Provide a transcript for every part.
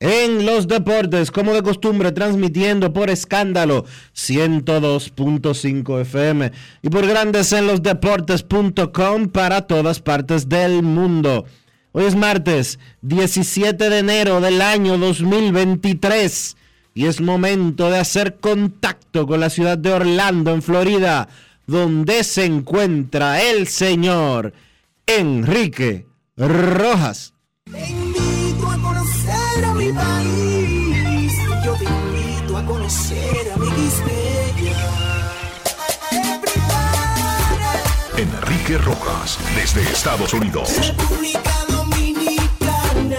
en los Deportes, como de costumbre, transmitiendo por escándalo 102.5 FM y por Grandes en los Deportes.com para todas partes del mundo. Hoy es martes 17 de enero del año 2023 y es momento de hacer contacto con la ciudad de Orlando, en Florida, donde se encuentra el señor Enrique Rojas. Enrique Rojas, desde Estados Unidos. República Dominicana.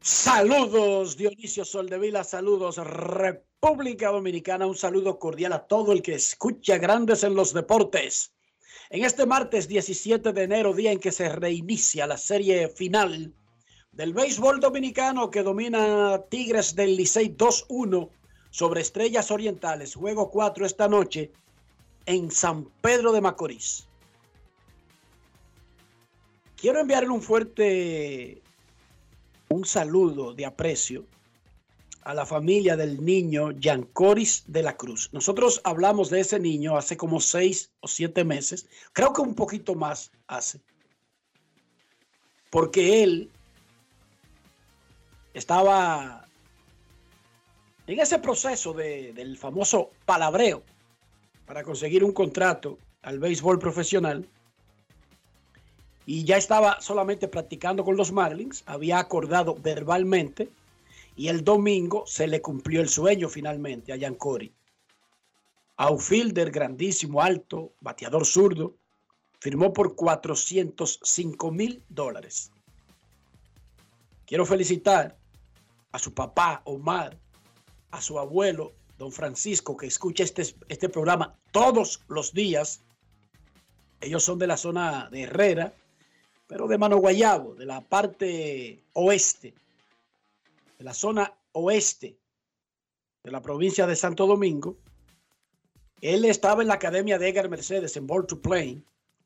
Saludos Dionisio Soldevila, saludos República Dominicana, un saludo cordial a todo el que escucha Grandes en los Deportes. En este martes 17 de enero, día en que se reinicia la serie final del béisbol dominicano que domina Tigres del Licey 2-1 sobre Estrellas Orientales, juego 4 esta noche en San Pedro de Macorís. Quiero enviarle un fuerte un saludo de aprecio a la familia del niño Yancoris de la Cruz. Nosotros hablamos de ese niño hace como seis o siete meses, creo que un poquito más hace, porque él estaba en ese proceso de- del famoso palabreo para conseguir un contrato al béisbol profesional y ya estaba solamente practicando con los Marlins, había acordado verbalmente y el domingo se le cumplió el sueño finalmente a Yancori. Outfielder grandísimo, alto, bateador zurdo, firmó por 405 mil dólares. Quiero felicitar a su papá Omar, a su abuelo don Francisco, que escucha este, este programa todos los días. Ellos son de la zona de Herrera, pero de Mano Guayabo, de la parte oeste, de la zona oeste de la provincia de Santo Domingo. Él estaba en la academia de Edgar Mercedes en Ball to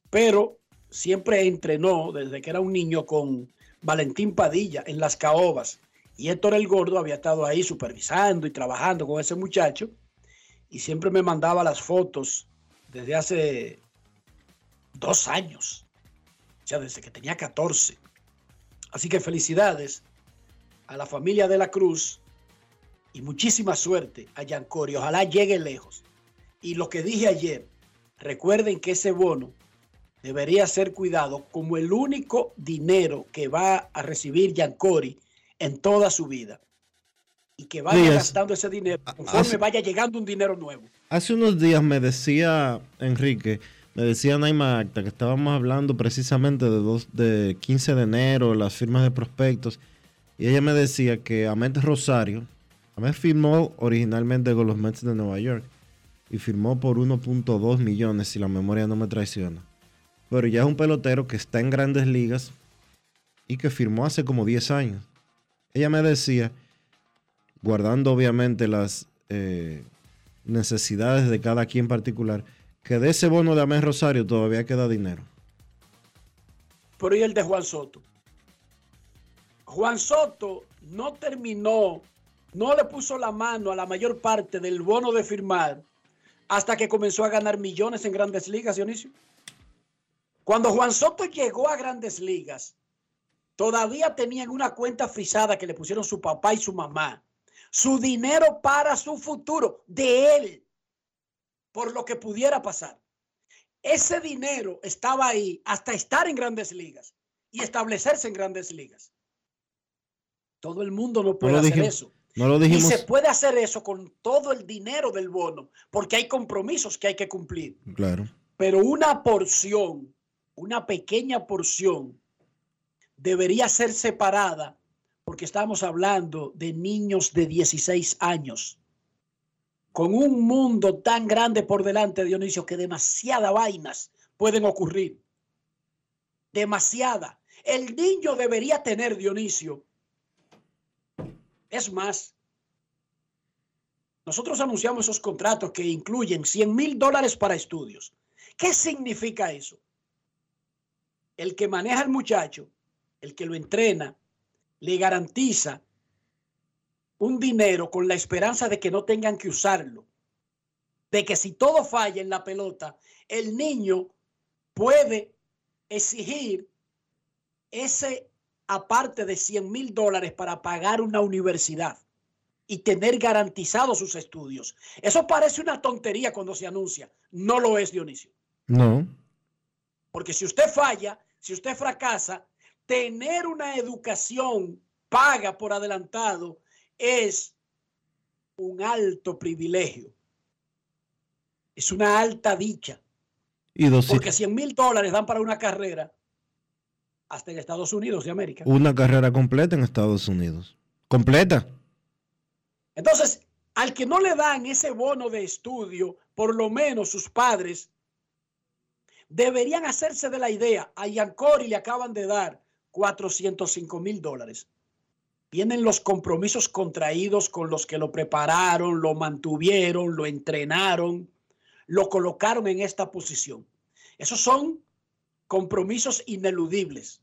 pero siempre entrenó desde que era un niño con Valentín Padilla en las caobas. Y Héctor el Gordo había estado ahí supervisando y trabajando con ese muchacho. Y siempre me mandaba las fotos desde hace dos años sea, desde que tenía 14. Así que felicidades a la familia de la Cruz y muchísima suerte a Yancori. Ojalá llegue lejos. Y lo que dije ayer, recuerden que ese bono debería ser cuidado como el único dinero que va a recibir Yancori en toda su vida. Y que vaya gastando ese dinero conforme hace- vaya llegando un dinero nuevo. Hace unos días me decía Enrique, me decía Naima Acta que estábamos hablando precisamente de, dos, de 15 de enero, las firmas de prospectos, Y ella me decía que Ahmed Rosario, Ahmed firmó originalmente con los Mets de Nueva York y firmó por 1.2 millones, si la memoria no me traiciona. Pero ya es un pelotero que está en grandes ligas y que firmó hace como 10 años. Ella me decía, guardando obviamente las eh, necesidades de cada quien particular, que de ese bono de Amén Rosario todavía queda dinero. Pero ¿y el de Juan Soto? Juan Soto no terminó, no le puso la mano a la mayor parte del bono de firmar hasta que comenzó a ganar millones en grandes ligas, Dionisio. Cuando Juan Soto llegó a grandes ligas, todavía tenían una cuenta frisada que le pusieron su papá y su mamá. Su dinero para su futuro, de él, por lo que pudiera pasar. Ese dinero estaba ahí hasta estar en grandes ligas y establecerse en grandes ligas. Todo el mundo no puede hacer eso. No lo dijimos. Y se puede hacer eso con todo el dinero del bono, porque hay compromisos que hay que cumplir. Claro. Pero una porción, una pequeña porción, debería ser separada, porque estamos hablando de niños de 16 años, con un mundo tan grande por delante, Dionisio, que demasiadas vainas pueden ocurrir. Demasiada. El niño debería tener, Dionisio, es más, nosotros anunciamos esos contratos que incluyen 100 mil dólares para estudios. ¿Qué significa eso? El que maneja al muchacho, el que lo entrena, le garantiza un dinero con la esperanza de que no tengan que usarlo. De que si todo falla en la pelota, el niño puede exigir ese aparte de 100 mil dólares para pagar una universidad y tener garantizados sus estudios. Eso parece una tontería cuando se anuncia. No lo es, Dionisio. No. Porque si usted falla, si usted fracasa, tener una educación paga por adelantado es un alto privilegio. Es una alta dicha. Y dos, Porque 100 mil dólares dan para una carrera hasta en Estados Unidos de América. Una carrera completa en Estados Unidos. Completa. Entonces, al que no le dan ese bono de estudio, por lo menos sus padres deberían hacerse de la idea. A Yancori le acaban de dar 405 mil dólares. Vienen los compromisos contraídos con los que lo prepararon, lo mantuvieron, lo entrenaron, lo colocaron en esta posición. Esos son compromisos ineludibles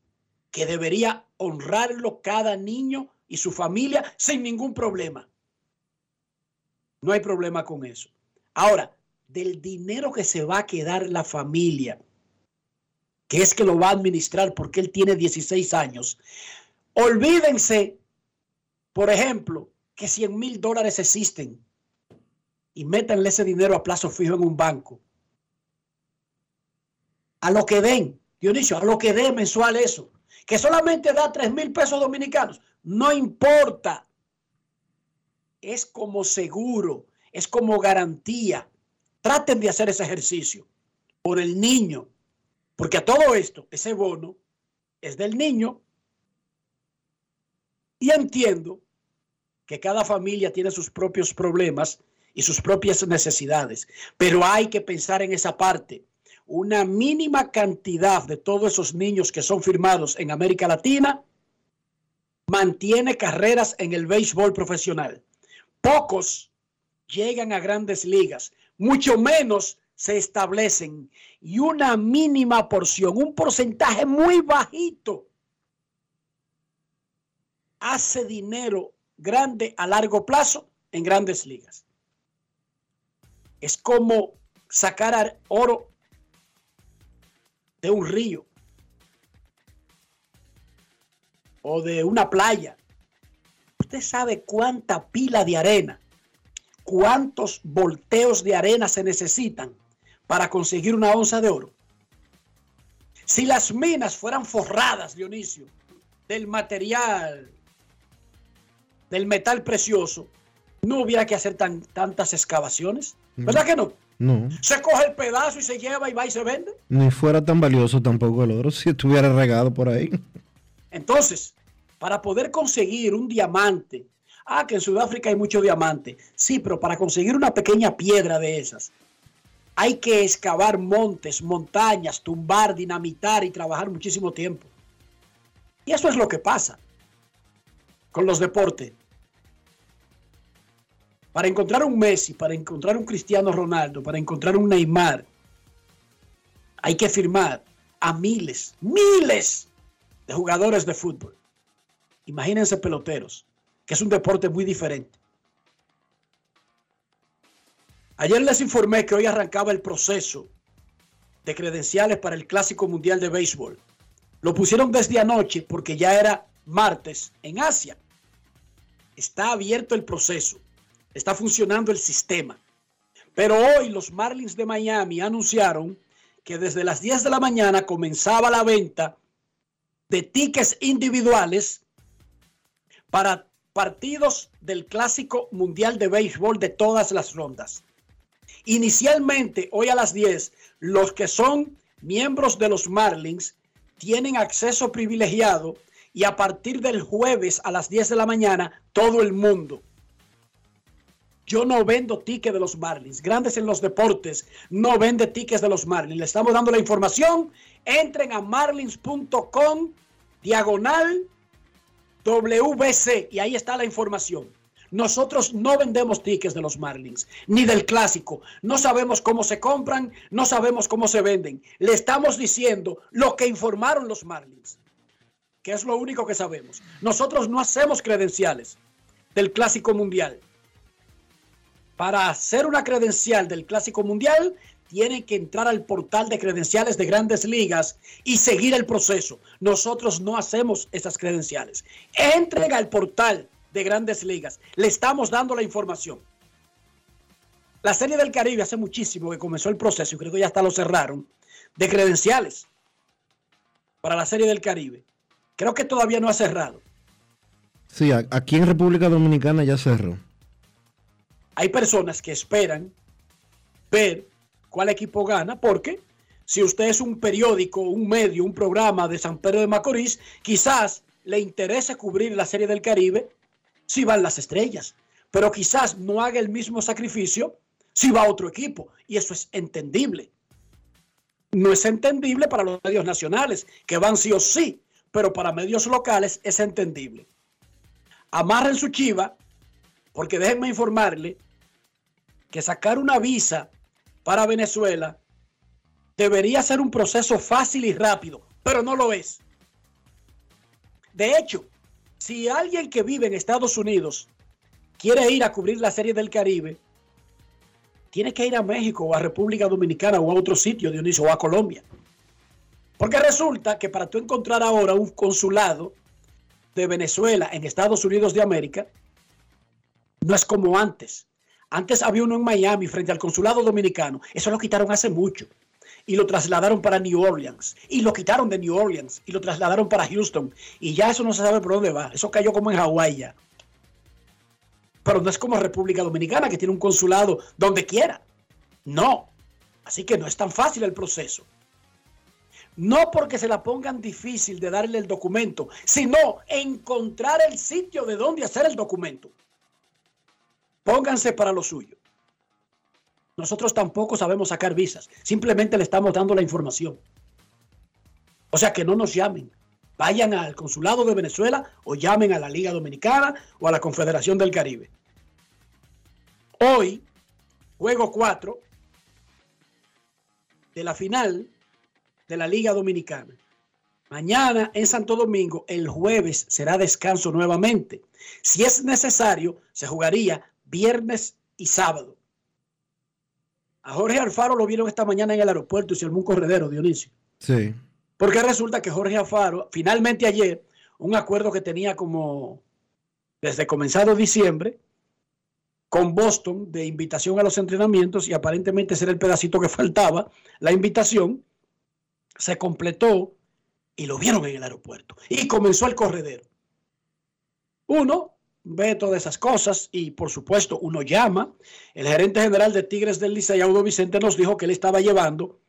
que debería honrarlo cada niño y su familia sin ningún problema. No hay problema con eso. Ahora, del dinero que se va a quedar la familia, que es que lo va a administrar porque él tiene 16 años, olvídense, por ejemplo, que 100 mil dólares existen y métanle ese dinero a plazo fijo en un banco. A lo que den, Dionisio, a lo que dé mensual eso, que solamente da 3 mil pesos dominicanos, no importa. Es como seguro, es como garantía. Traten de hacer ese ejercicio por el niño, porque a todo esto, ese bono es del niño. Y entiendo que cada familia tiene sus propios problemas y sus propias necesidades, pero hay que pensar en esa parte una mínima cantidad de todos esos niños que son firmados en América Latina mantiene carreras en el béisbol profesional. Pocos llegan a grandes ligas, mucho menos se establecen y una mínima porción, un porcentaje muy bajito, hace dinero grande a largo plazo en grandes ligas. Es como sacar oro de un río o de una playa. Usted sabe cuánta pila de arena, cuántos volteos de arena se necesitan para conseguir una onza de oro. Si las minas fueran forradas, Dionisio, del material, del metal precioso, no hubiera que hacer tan, tantas excavaciones. ¿Verdad que no? No. Se coge el pedazo y se lleva y va y se vende. Ni fuera tan valioso tampoco el oro si estuviera regado por ahí. Entonces, para poder conseguir un diamante. Ah, que en Sudáfrica hay mucho diamante. Sí, pero para conseguir una pequeña piedra de esas, hay que excavar montes, montañas, tumbar, dinamitar y trabajar muchísimo tiempo. Y eso es lo que pasa con los deportes. Para encontrar un Messi, para encontrar un Cristiano Ronaldo, para encontrar un Neymar, hay que firmar a miles, miles de jugadores de fútbol. Imagínense peloteros, que es un deporte muy diferente. Ayer les informé que hoy arrancaba el proceso de credenciales para el Clásico Mundial de Béisbol. Lo pusieron desde anoche porque ya era martes en Asia. Está abierto el proceso, está funcionando el sistema. Pero hoy los Marlins de Miami anunciaron que desde las 10 de la mañana comenzaba la venta de tickets individuales para partidos del Clásico Mundial de Béisbol de todas las rondas. Inicialmente, hoy a las 10, los que son miembros de los Marlins tienen acceso privilegiado y a partir del jueves a las 10 de la mañana, todo el mundo. Yo no vendo tickets de los Marlins. Grandes en los deportes no vende tickets de los Marlins. Le estamos dando la información. Entren a marlins.com diagonal WBC y ahí está la información. Nosotros no vendemos tickets de los Marlins, ni del clásico. No sabemos cómo se compran, no sabemos cómo se venden. Le estamos diciendo lo que informaron los Marlins, que es lo único que sabemos. Nosotros no hacemos credenciales del clásico mundial. Para hacer una credencial del clásico mundial, tienen que entrar al portal de credenciales de grandes ligas y seguir el proceso. Nosotros no hacemos esas credenciales. Entren al portal de grandes ligas. Le estamos dando la información. La Serie del Caribe hace muchísimo que comenzó el proceso, y creo que ya hasta lo cerraron, de credenciales para la Serie del Caribe. Creo que todavía no ha cerrado. Sí, aquí en República Dominicana ya cerró. Hay personas que esperan ver cuál equipo gana, porque si usted es un periódico, un medio, un programa de San Pedro de Macorís, quizás le interese cubrir la Serie del Caribe si van las estrellas, pero quizás no haga el mismo sacrificio si va a otro equipo, y eso es entendible. No es entendible para los medios nacionales, que van sí o sí, pero para medios locales es entendible. Amarren su chiva, porque déjenme informarle que sacar una visa para Venezuela debería ser un proceso fácil y rápido, pero no lo es. De hecho, si alguien que vive en Estados Unidos quiere ir a cubrir la Serie del Caribe, tiene que ir a México o a República Dominicana o a otro sitio, Dionisio, o a Colombia. Porque resulta que para tú encontrar ahora un consulado de Venezuela en Estados Unidos de América, no es como antes. Antes había uno en Miami frente al consulado dominicano. Eso lo quitaron hace mucho. Y lo trasladaron para New Orleans. Y lo quitaron de New Orleans. Y lo trasladaron para Houston. Y ya eso no se sabe por dónde va. Eso cayó como en Hawái ya. Pero no es como República Dominicana que tiene un consulado donde quiera. No. Así que no es tan fácil el proceso. No porque se la pongan difícil de darle el documento, sino encontrar el sitio de donde hacer el documento. Pónganse para lo suyo. Nosotros tampoco sabemos sacar visas. Simplemente le estamos dando la información. O sea, que no nos llamen. Vayan al consulado de Venezuela o llamen a la Liga Dominicana o a la Confederación del Caribe. Hoy, juego 4 de la final de la Liga Dominicana. Mañana en Santo Domingo, el jueves será descanso nuevamente. Si es necesario, se jugaría viernes y sábado. A Jorge Alfaro lo vieron esta mañana en el aeropuerto y se armó un corredero, Dionisio. Sí. Porque resulta que Jorge Alfaro, finalmente ayer, un acuerdo que tenía como desde comenzado diciembre con Boston de invitación a los entrenamientos y aparentemente ser el pedacito que faltaba, la invitación se completó y lo vieron en el aeropuerto. Y comenzó el corredero. Uno ve todas esas cosas y por supuesto uno llama. El gerente general de Tigres del Licey, Audo Vicente, nos dijo que él estaba llevando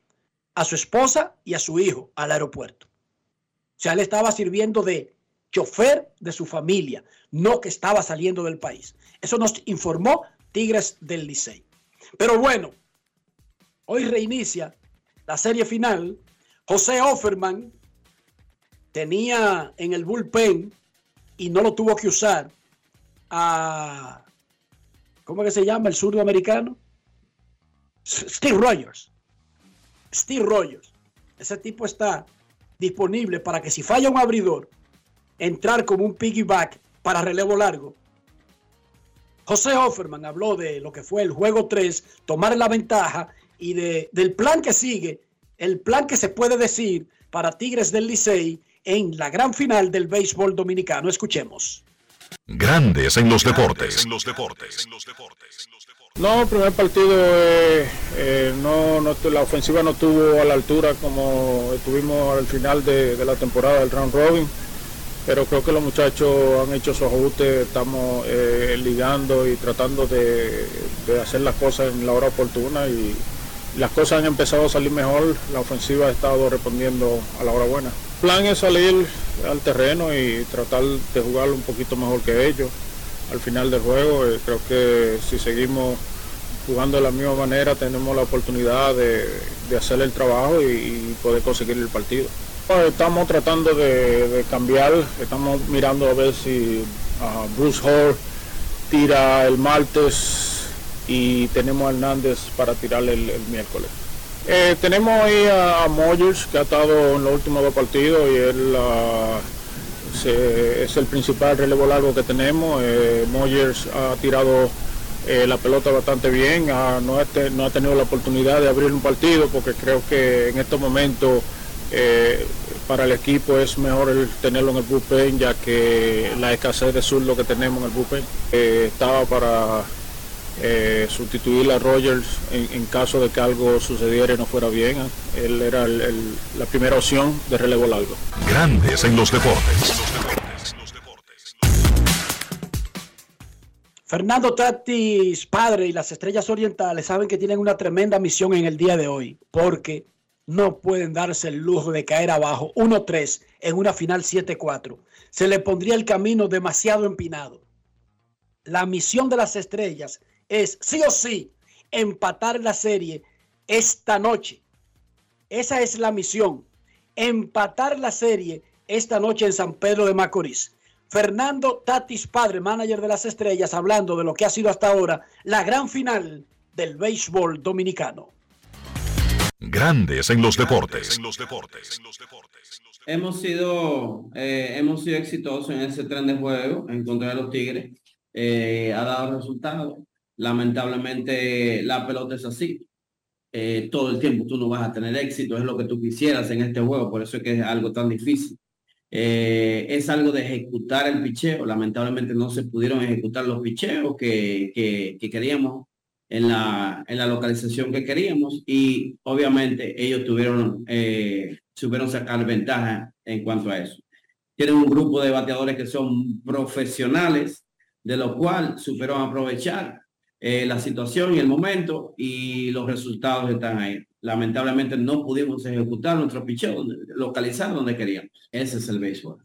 a su esposa y a su hijo al aeropuerto. O sea, él estaba sirviendo de chofer de su familia, no que estaba saliendo del país. Eso nos informó Tigres del Licey. Pero bueno, hoy reinicia la serie final. José Offerman tenía en el bullpen y no lo tuvo que usar a, ¿cómo que se llama? El surdo americano. Steve Rogers. Steve Rogers. Ese tipo está disponible para que si falla un abridor, entrar como un piggyback para relevo largo. José Offerman habló de lo que fue el juego 3, tomar la ventaja y de, del plan que sigue, el plan que se puede decir para Tigres del Licey en la gran final del béisbol dominicano. Escuchemos. Grandes en los deportes. En los deportes. No, el primer partido eh, eh, no, la ofensiva no estuvo a la altura como estuvimos al final de, la temporada del round robin, pero creo que los muchachos han hecho su ajuste, estamos eh, ligando y tratando de, hacer las cosas en la hora oportuna y las cosas han empezado a salir mejor, la ofensiva ha estado respondiendo a la hora buena. Plan es salir al terreno y tratar de jugar un poquito mejor que ellos al final del juego. Eh, creo que si seguimos jugando de la misma manera tenemos la oportunidad de, hacer el trabajo y, poder conseguir el partido. Estamos tratando de, cambiar, estamos mirando a ver si ah, Bruce Hall tira el martes y tenemos a Hernández para tirarle el, miércoles. Eh, tenemos ahí a, Moyers que ha estado en los últimos dos partidos y él ah, es el principal relevo largo que tenemos. Eh, Moyers ha tirado eh, la pelota bastante bien, no, ha no, ha tenido la oportunidad de abrir un partido porque creo que en estos momentos eh, para el equipo es mejor tenerlo en el bullpen ya que la escasez de zurdo que tenemos en el bullpen estaba para sustituir a Rogers en, caso de que algo sucediera y no fuera bien. Él era la primera opción de relevo largo. Grandes en los deportes. Fernando Tatis, padre y las Estrellas Orientales saben que tienen una tremenda misión en el día de hoy, porque no pueden darse el lujo de caer abajo 1-3 en una final 7-4. Se le pondría el camino demasiado empinado. La misión de las Estrellas es sí o sí empatar la serie esta noche. Esa es la misión, empatar la serie esta noche en San Pedro de Macorís. Fernando Tatis Padre, manager de las estrellas, hablando de lo que ha sido hasta ahora la gran final del béisbol dominicano. Grandes en los deportes. Hemos sido, eh, hemos sido exitosos en ese tren de juego en contra de los Tigres. Eh, ha dado resultados. Lamentablemente la pelota es así. Eh, todo el tiempo tú no vas a tener éxito, es lo que tú quisieras en este juego, por eso es que es algo tan difícil. Eh, es algo de ejecutar el picheo. Lamentablemente no se pudieron ejecutar los picheos que, que, queríamos en la, en la localización que queríamos y obviamente ellos tuvieron, eh, supieron sacar ventaja en cuanto a eso. Tienen un grupo de bateadores que son profesionales, de lo cual supieron aprovechar eh, la situación y el momento y los resultados están ahí lamentablemente no pudimos ejecutar nuestro picheo, localizar donde queríamos. Ese es el béisbol.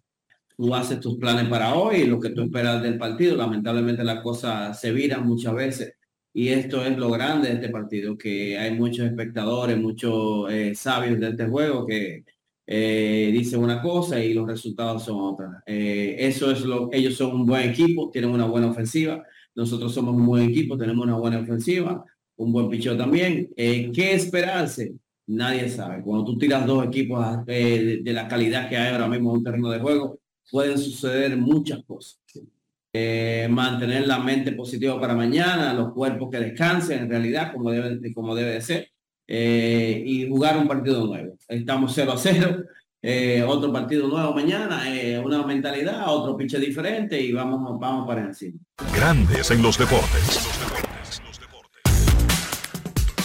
Tú haces tus planes para hoy lo que tú esperas del partido. Lamentablemente las cosas se viran muchas veces y esto es lo grande de este partido, que hay muchos espectadores, muchos eh, sabios de este juego que eh, dicen una cosa y los resultados son otras. Eh, eso es lo, ellos son un buen equipo, tienen una buena ofensiva. Nosotros somos un buen equipo, tenemos una buena ofensiva un buen picheo también. Eh, ¿Qué esperarse? Nadie sabe. Cuando tú tiras dos equipos eh, de, la calidad que hay ahora mismo en un terreno de juego, pueden suceder muchas cosas. Eh, mantener la mente positiva para mañana, los cuerpos que descansen en realidad como debe, como debe de ser, y jugar un partido nuevo. Estamos 0 a 0, otro partido nuevo mañana, una mentalidad, otro piche diferente y vamos, vamos para encima. Grandes en los deportes.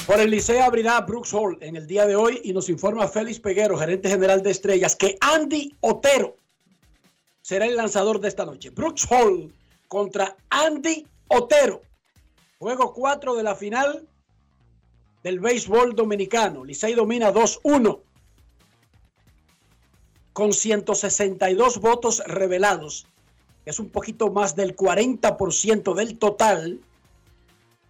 Por el Liceo abrirá Brooks Hall en el día de hoy y nos informa Félix Peguero, gerente general de Estrellas, que Andy Otero será el lanzador de esta noche. Brooks Hall contra Andy Otero. Juego 4 de la final del béisbol dominicano. Licey domina 2-1. Con 162 votos revelados, que es un poquito más del 40% del total,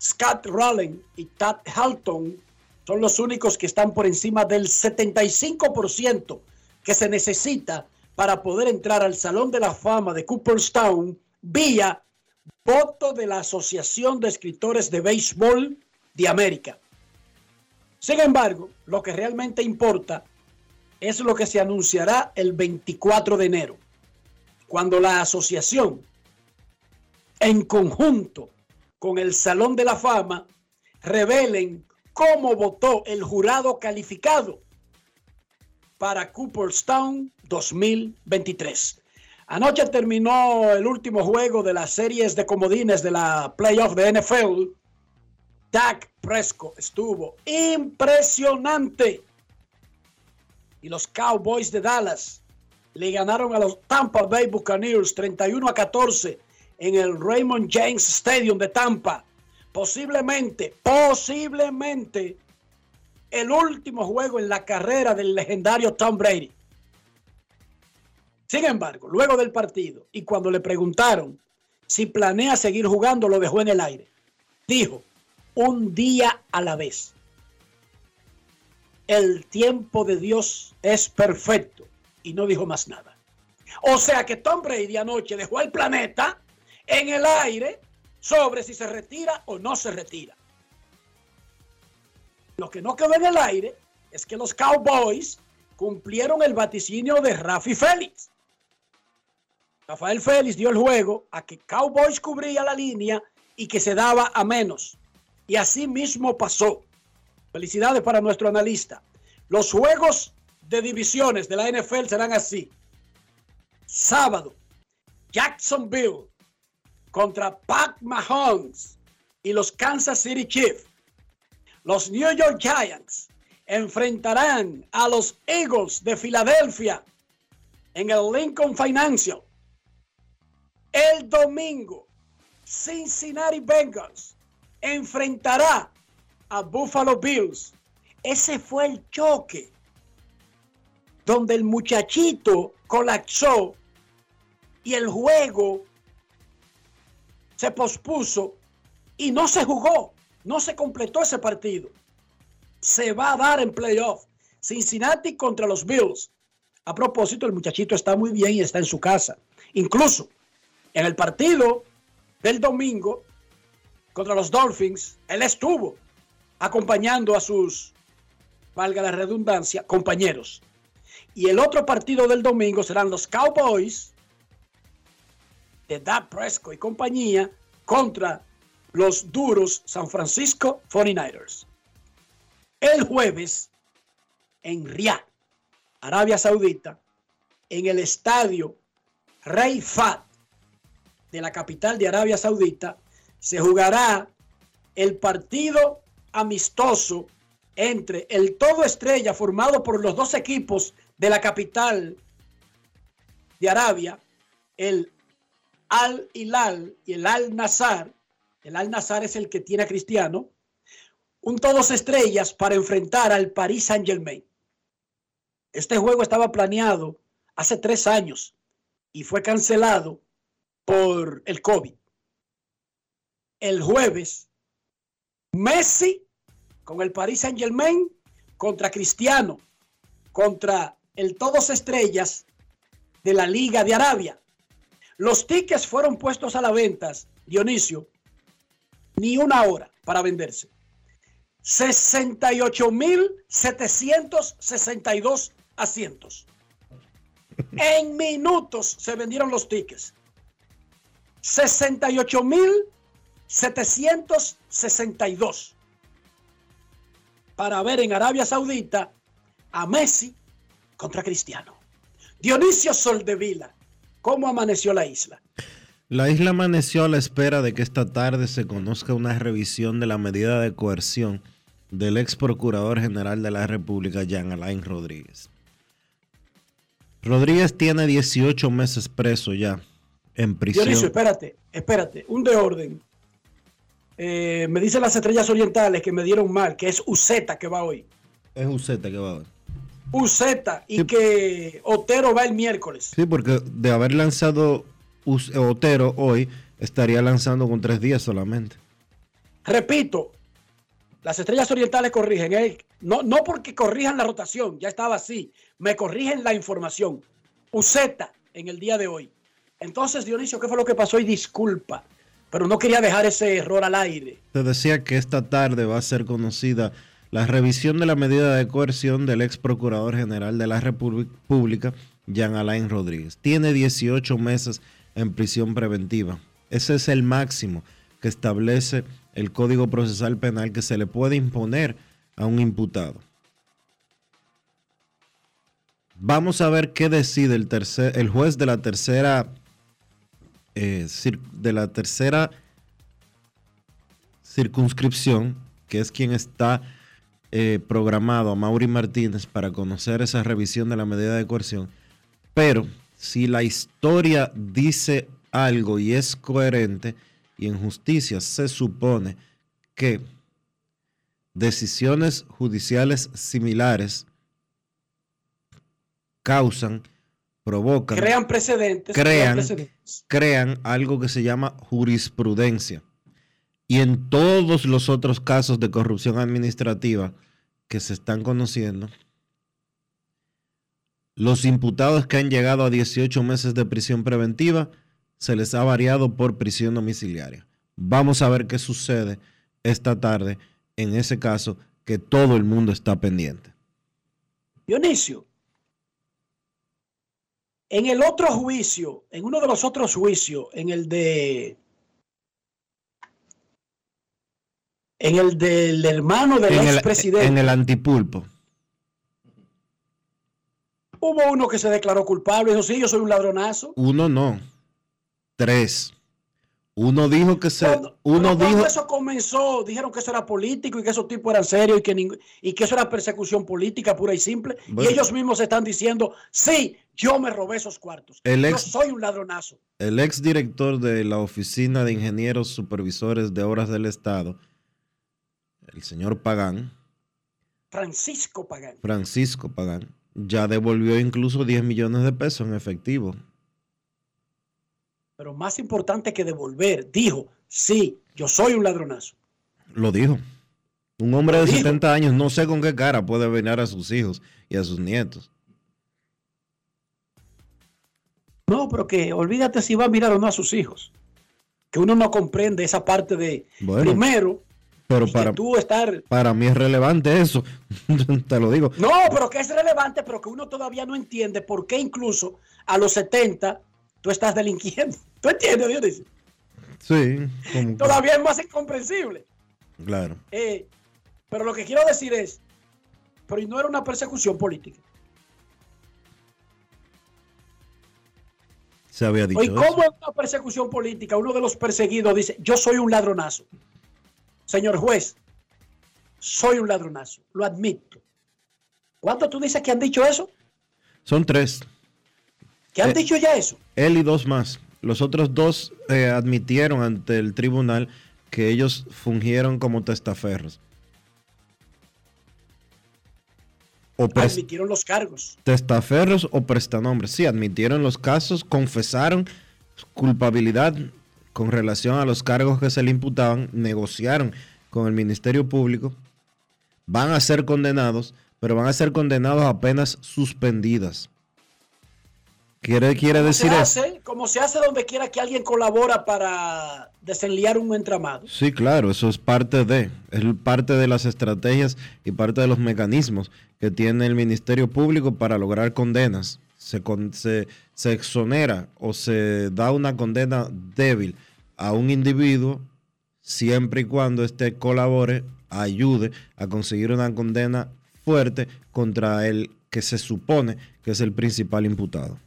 Scott Rowling y Tad Halton son los únicos que están por encima del 75% que se necesita para poder entrar al Salón de la Fama de Cooperstown vía voto de la Asociación de Escritores de Béisbol de América. Sin embargo, lo que realmente importa es lo que se anunciará el 24 de enero, cuando la asociación, en conjunto con el Salón de la Fama, revelen cómo votó el jurado calificado para Cooperstown 2023. Anoche terminó el último juego de las series de comodines de la playoff de NFL. Dak Prescott estuvo impresionante. Y los Cowboys de Dallas le ganaron a los Tampa Bay Buccaneers 31 a 14 en el Raymond James Stadium de Tampa. Posiblemente, posiblemente el último juego en la carrera del legendario Tom Brady. Sin embargo, luego del partido y cuando le preguntaron si planea seguir jugando, lo dejó en el aire. Dijo, un día a la vez. El tiempo de Dios es perfecto y no dijo más nada. O sea que Tom Brady anoche dejó el planeta en el aire sobre si se retira o no se retira. Lo que no quedó en el aire es que los Cowboys cumplieron el vaticinio de Rafi Félix. Rafael Félix dio el juego a que Cowboys cubría la línea y que se daba a menos. Y así mismo pasó. Felicidades para nuestro analista. Los juegos de divisiones de la NFL serán así. Sábado, Jacksonville contra Pat Mahomes y los Kansas City Chiefs. Los New York Giants enfrentarán a los Eagles de Filadelfia en el Lincoln Financial. El domingo, Cincinnati Bengals enfrentará a Buffalo Bills. Ese fue el choque donde el muchachito colapsó y el juego se pospuso y no se jugó, no se completó ese partido. Se va a dar en playoff. Cincinnati contra los Bills. A propósito, el muchachito está muy bien y está en su casa. Incluso en el partido del domingo contra los Dolphins, él estuvo acompañando a sus, valga la redundancia, compañeros. Y el otro partido del domingo serán los Cowboys de Dak Prescott y compañía contra los duros San Francisco 49ers. El jueves en Riyadh, Arabia Saudita, en el estadio Rey Fat de la capital de Arabia Saudita, se jugará el partido amistoso entre el todo estrella formado por los dos equipos de la capital de Arabia, el Al Hilal y el Al Nazar. El Al Nazar es el que tiene a Cristiano. Un todos estrellas para enfrentar al Paris Saint Germain. Este juego estaba planeado hace tres años y fue cancelado por el COVID. El jueves, Messi con el Paris Saint Germain contra Cristiano, contra el todos estrellas de la Liga de Arabia. Los tickets fueron puestos a la venta, Dionisio, ni una hora para venderse. 68.762 asientos. En minutos se vendieron los tickets. 68.762 para ver en Arabia Saudita a Messi contra Cristiano. Dionisio Soldevila, ¿cómo amaneció la isla? La isla amaneció a la espera de que esta tarde se conozca una revisión de la medida de coerción del ex procurador general de la República, Jean Alain Rodríguez. Rodríguez tiene 18 meses preso ya en prisión. Dionisio, espérate, espérate, un de orden. Eh, me dicen las estrellas orientales que me dieron mal, que es Uceta que va hoy. Es Uceta que va hoy. Uceta y Sí. que Otero va el miércoles. Sí, porque de haber lanzado Us- Otero hoy, estaría lanzando con tres días solamente. Repito, las estrellas orientales corrigen. ¿eh? No, no porque corrijan la rotación, ya estaba así. Me corrigen la información. Uceta en el día de hoy. Entonces, Dionisio, ¿qué fue lo que pasó? Y disculpa, pero no quería dejar ese error al aire. Te decía que esta tarde va a ser conocida la revisión de la medida de coerción del ex procurador general de la República, Jean Alain Rodríguez. Tiene 18 meses en prisión preventiva. Ese es el máximo que establece el Código Procesal Penal que se le puede imponer a un imputado. Vamos a ver qué decide el, tercer, el juez de la tercera eh, de la tercera circunscripción, que es quien está eh, programado a Mauri Martínez para conocer esa revisión de la medida de coerción. Pero si la historia dice algo y es coherente, y en justicia se supone que decisiones judiciales similares causan, provocan, Crean precedentes. Crean. precedentes. crean algo que se llama jurisprudencia. Y en todos los otros casos de corrupción administrativa que se están conociendo, los imputados que han llegado a 18 meses de prisión preventiva se les ha variado por prisión domiciliaria. Vamos a ver qué sucede esta tarde en ese caso que todo el mundo está pendiente. Dionisio, en el otro juicio, en uno de los otros juicios, en el de. En el del hermano del En el, expresidente, en el antipulpo. hubo uno que se declaró culpable. Dijo, sí, yo soy un ladronazo. Uno no, tres. Uno dijo que se, Cuando- uno cuando dijo, eso comenzó, dijeron que eso era político y que esos tipos eran serios y que, ning- y que eso era persecución política pura y simple. Bueno. Y ellos mismos están diciendo, sí, yo me robé esos cuartos. El yo ex- soy un ladronazo. el ex director de la Oficina de Ingenieros Supervisores de Obras del Estado, el señor Pagán, Francisco Pagán. Francisco Pagán, ya devolvió incluso 10 millones de pesos en efectivo. Pero más importante que devolver, dijo, sí, yo soy un ladronazo. Lo dijo. Un hombre Lo de dijo. 70 años, no sé con qué cara puede venir a sus hijos y a sus nietos. No, pero que olvídate si va a mirar o no a sus hijos. Que uno no comprende esa parte de, Bueno, primero, pero para, tú estar... para mí es relevante eso. Te lo digo. No, pero que es relevante, pero que uno todavía no entiende por qué incluso a los 70 tú estás delinquiendo. ¿Tú entiendes, Dionisio? Sí, como Todavía es más incomprensible. claro. Eh, pero lo que quiero decir es, pero y no era una persecución política. Se había dicho eso. ¿cómo en una persecución política uno de los perseguidos dice, yo soy un ladronazo? Señor juez, soy un ladronazo, lo admito. ¿Cuánto tú dices que han dicho eso? Son tres. ¿Que han Eh, dicho ya eso? Él y dos más. Los otros dos eh, admitieron ante el tribunal que ellos fungieron como testaferros. O Admitieron los cargos. testaferros o prestanombres. Sí, admitieron los casos, confesaron culpabilidad con relación a los cargos que se le imputaban, negociaron con el Ministerio Público, van a ser condenados, pero van a ser condenados a penas suspendidas. Quiere, quiere se decir eso. como se hace donde quiera que alguien colabora para desenliar un entramado. Sí, claro, eso es parte de, es parte de las estrategias y parte de los mecanismos que tiene el Ministerio Público para lograr condenas. Se, con- se, se exonera o se da una condena débil a un individuo siempre y cuando éste colabore, ayude a conseguir una condena fuerte contra el que se supone que es el principal imputado.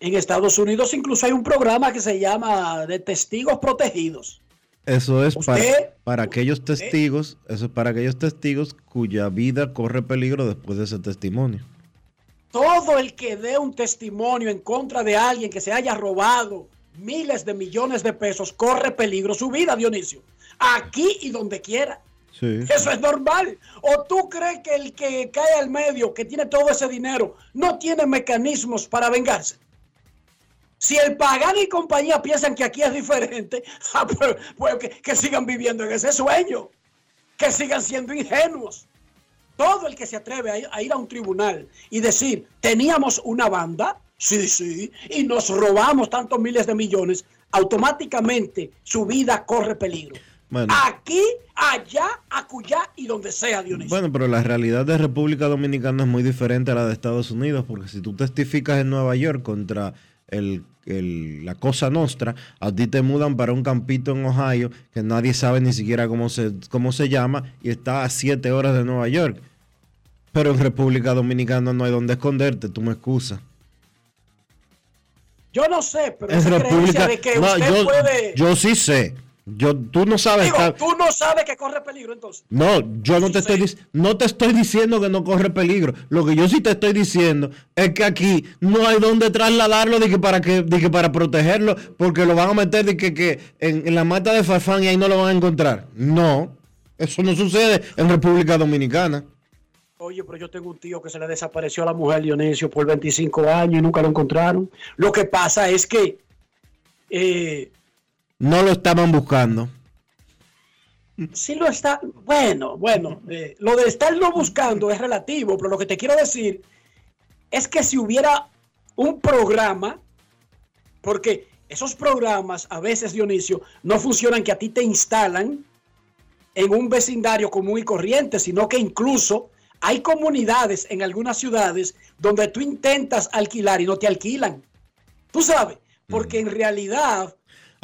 En Estados Unidos incluso hay un programa que se llama de testigos protegidos. Eso es para, Usted- para aquellos testigos, eso es para aquellos testigos cuya vida corre peligro después de ese testimonio. Todo el que dé un testimonio en contra de alguien que se haya robado miles de millones de pesos corre peligro su vida, Dionisio. Aquí y donde quiera. Sí. Eso es normal. ¿O tú crees que el que cae al medio, que tiene todo ese dinero, no tiene mecanismos para vengarse? Si el Pagán y compañía piensan que aquí es diferente, ah, pues, que, que sigan viviendo en ese sueño, que sigan siendo ingenuos. Todo el que se atreve a ir, a ir a un tribunal y decir, teníamos una banda, sí, sí, y nos robamos tantos miles de millones, automáticamente su vida corre peligro. Bueno. Aquí, allá, acullá y donde sea, Dionisio. Bueno, pero la realidad de República Dominicana es muy diferente a la de Estados Unidos, porque si tú testificas en Nueva York contra el, el- la Cosa Nostra, a ti te mudan para un campito en Ohio que nadie sabe ni siquiera cómo se, cómo se llama y está a siete horas de Nueva York. Pero en República Dominicana no hay donde esconderte, tú me excusas. Yo no sé, pero En esa República... creencia de que No, usted yo, puede... yo sí sé. Yo, tú no sabes... Digo, tú no sabes que corre peligro entonces. No, yo no Sí te, estoy, no te estoy diciendo que no corre peligro. Lo que yo sí te estoy diciendo es que aquí no hay donde trasladarlo de que para que, de que para protegerlo, porque lo van a meter de que, que en, en la mata de Farfán y ahí no lo van a encontrar. No, eso no sucede en República Dominicana. Oye, pero yo tengo un tío que se le desapareció a la mujer Dionisio por 25 años y nunca lo encontraron. Lo que pasa es que eh, No lo estaban buscando. sí lo está. Bueno, bueno, eh, lo de estarlo buscando es relativo, pero lo que te quiero decir es que si hubiera un programa, porque esos programas a veces, Dionisio, no funcionan que a ti te instalan en un vecindario común y corriente, sino que incluso hay comunidades en algunas ciudades donde tú intentas alquilar y no te alquilan. Tú sabes, porque en realidad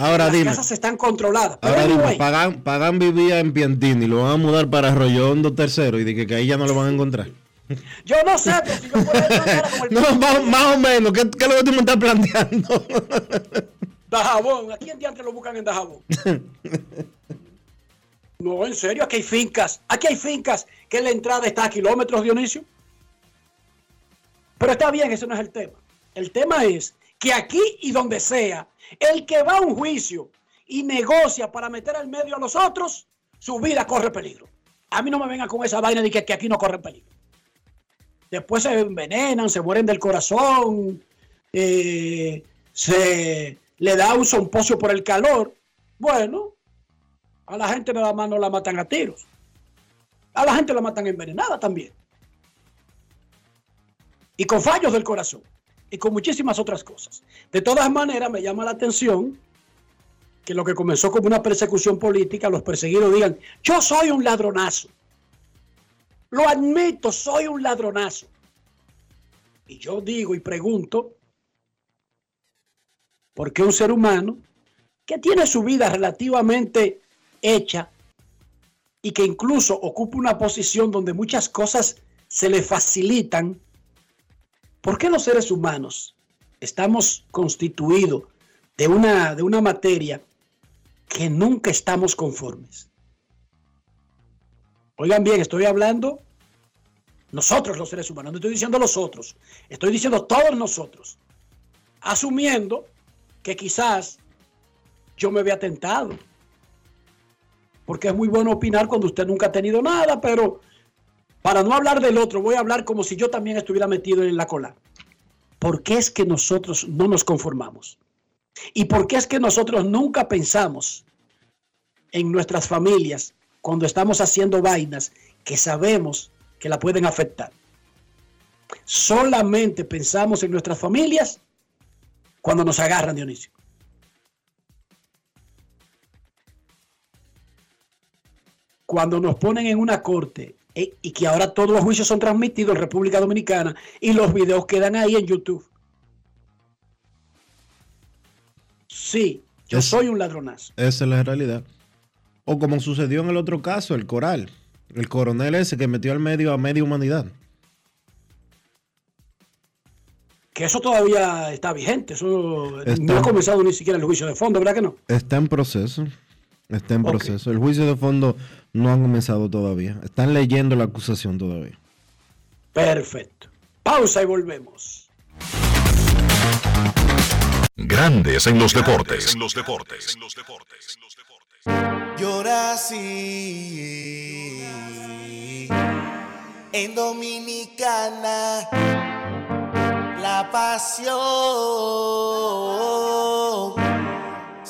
Ahora las dime, casas están controladas. Ahora dime, anyway, Pagan, Pagan vivía en Piantini y lo van a mudar para Arroyo Hondo tercero y de que, que ahí ya no lo van a encontrar. yo no sé, pero si yo como el No, más, más o menos, ¿qué, qué es lo que tú me estás planteando? Dajabón, ¿a quién diantre lo buscan en Dajabón? No, en serio, aquí hay fincas, aquí hay fincas que la entrada está a kilómetros, Dionisio. Pero está bien, ese no es el tema. El tema es que aquí y donde sea, el que va a un juicio y negocia para meter al medio a los otros, su vida corre peligro. A mí no me vengan con esa vaina de que, aquí no corre peligro. Después se envenenan, se mueren del corazón, eh, se le da un sompocio por el calor. Bueno, a la gente nada más no la matan a tiros. A la gente la matan envenenada también. Y con fallos del corazón. Y con muchísimas otras cosas. De todas maneras, me llama la atención que lo que comenzó como una persecución política, los perseguidos digan, yo soy un ladronazo. Lo admito, soy un ladronazo. Y yo digo y pregunto, ¿por qué un ser humano que tiene su vida relativamente hecha y que incluso ocupa una posición donde muchas cosas se le facilitan, ¿por qué los seres humanos estamos constituidos de una, de una materia que nunca estamos conformes? Oigan bien, estoy hablando nosotros los seres humanos, no estoy diciendo los otros, estoy diciendo todos nosotros, asumiendo que quizás yo me vea tentado. Porque es muy bueno opinar cuando usted nunca ha tenido nada, pero para no hablar del otro, voy a hablar como si yo también estuviera metido en la cola. ¿Por qué es que nosotros no nos conformamos? ¿Y por qué es que nosotros nunca pensamos en nuestras familias cuando estamos haciendo vainas que sabemos que la pueden afectar? Solamente pensamos en nuestras familias cuando nos agarran, Dionisio. Cuando nos ponen en una corte eh, y que ahora todos los juicios son transmitidos en República Dominicana y los videos quedan ahí en YouTube. Sí, yo Es- soy un ladronazo. Esa es la realidad. O como sucedió en el otro caso, el coral. El coronel ese que metió al medio a media humanidad. Que eso todavía está vigente. Eso Está. no ha comenzado ni siquiera el juicio de fondo, ¿verdad que no? Está en proceso. Está en proceso. El juicio de fondo no ha comenzado todavía. Están leyendo la acusación todavía. Perfecto. Pausa y volvemos. Grandes en los deportes. En los deportes. Yo nací en Dominicana, la pasión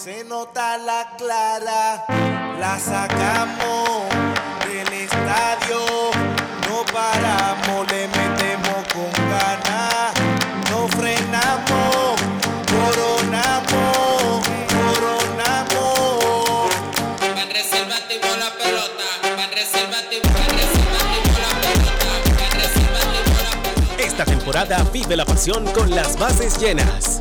se nota la clara, la sacamos del estadio, no paramos, le metemos con ganas, no frenamos, coronamos, coronamos. La pelota, la pelota, la pelota. Esta temporada vive la pasión con las bases llenas.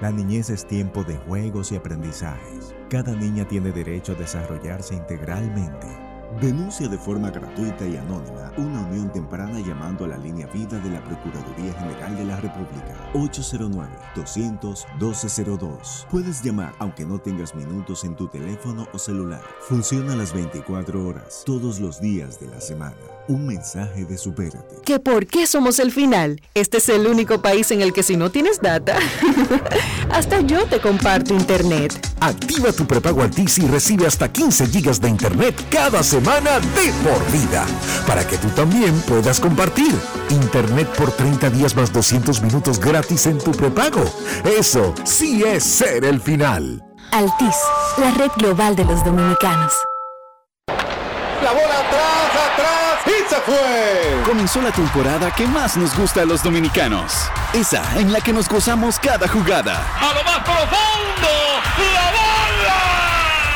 La niñez es tiempo de juegos y aprendizajes. Cada niña tiene derecho a desarrollarse integralmente. Denuncia de forma gratuita y anónima una unión temprana llamando a la línea vida de la Procuraduría General de la República 809-200-1202. Puedes llamar aunque no tengas minutos en tu teléfono o celular. Funciona las 24 horas, todos los días de la semana. Un mensaje de supérate. ¿Que por qué somos el final? Este es el único país en el que si no tienes data, hasta yo te comparto internet. Activa tu prepago Altis y recibe hasta 15 gigas de internet cada semana de por vida. Para que tú también puedas compartir. Internet por 30 días más 200 minutos gratis en tu prepago. Eso sí es ser el final. Altis, la red global de los dominicanos. La bola atrás, atrás y se fue. Comenzó la temporada que más nos gusta a los dominicanos. Esa en la que nos gozamos cada jugada. A lo más profundo.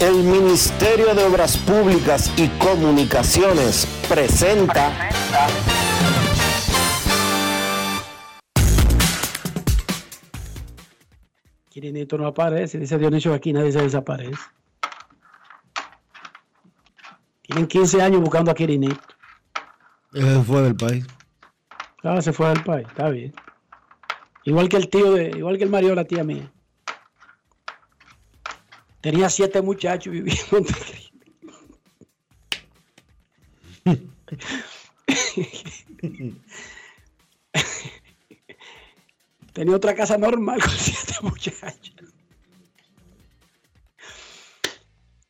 El Ministerio de Obras Públicas y Comunicaciones presenta Quirinito no aparece, dice Dionisio aquí, nadie se desaparece. Tienen 15 años buscando a Quirinito. Se fue del país. Ah, se fue del país, está bien. Igual que el tío de, igual que el Mario, la tía mía. Tenía siete muchachos viviendo en Tenía otra casa normal con siete muchachos.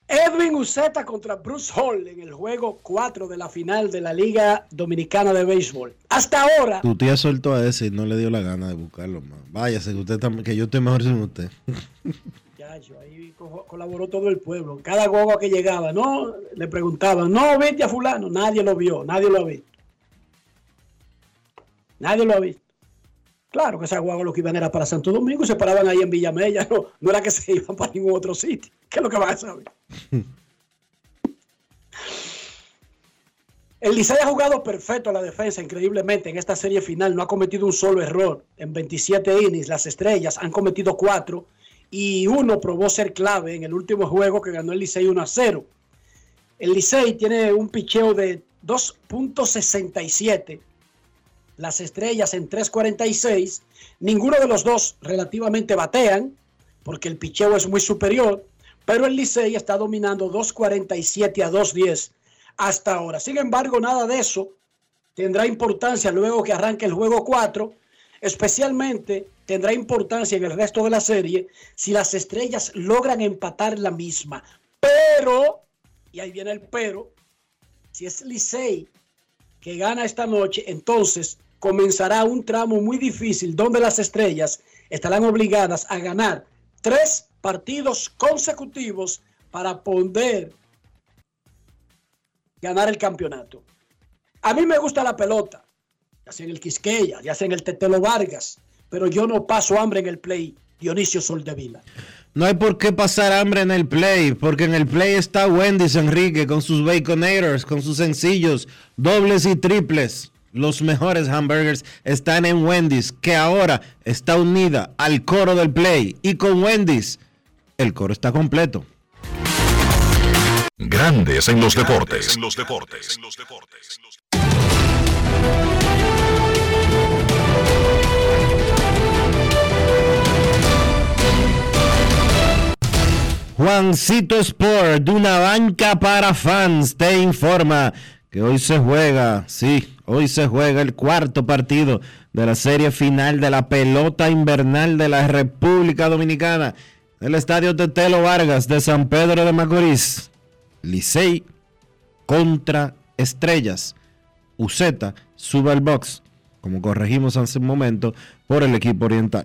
Edwin Uceta contra Bruce Hall en el juego 4 de la final de la Liga Dominicana de Béisbol. Hasta ahora. Tu tía soltó a ese y no le dio la gana de buscarlo más. Váyase, que, que yo estoy mejor sin usted. Muchacho, ahí co- colaboró todo el pueblo. Cada guagua que llegaba, no, le preguntaban, no, vete a fulano. Nadie lo vio, nadie lo ha visto. Nadie lo ha visto. Claro que esa guagua lo que iban era para Santo Domingo y se paraban ahí en Villamella. No, no era que se iban para ningún otro sitio. ¿Qué es lo que van a saber? El Licey ha jugado perfecto a la defensa, increíblemente, en esta serie final. No ha cometido un solo error. En 27 innings, las estrellas han cometido cuatro y uno probó ser clave en el último juego que ganó el Licey 1 a 0. El Licey tiene un picheo de 2.67. Las estrellas en 3.46. Ninguno de los dos relativamente batean, porque el picheo es muy superior. pero el Licey está dominando 2.47 a 2.10 hasta ahora. Sin embargo, nada de eso tendrá importancia luego que arranque el juego 4, especialmente tendrá importancia en el resto de la serie si las estrellas logran empatar la misma. Pero, y ahí viene el pero, si es Licey que gana esta noche, entonces comenzará un tramo muy difícil donde las estrellas estarán obligadas a ganar tres partidos consecutivos para poder ganar el campeonato. A mí me gusta la pelota, ya sea en el Quisqueya, ya sea en el Tetelo Vargas, pero yo no paso hambre en el play Dionisio Soldevila. No hay por qué pasar hambre en el play, porque en el play está Wendy's Enrique con sus baconators, con sus sencillos, dobles y triples. Los mejores hamburgers están en Wendy's, que ahora está unida al coro del play. Y con Wendy's, el coro está completo. Grandes en los deportes. En los deportes. Juancito Sport, de una banca para fans, te informa que hoy se juega, sí, hoy se juega el cuarto partido de la serie final de la pelota invernal de la República Dominicana, el estadio Tetelo Vargas de San Pedro de Macorís. Licey contra Estrellas. Uceta sube al box, como corregimos hace un momento, por el equipo oriental.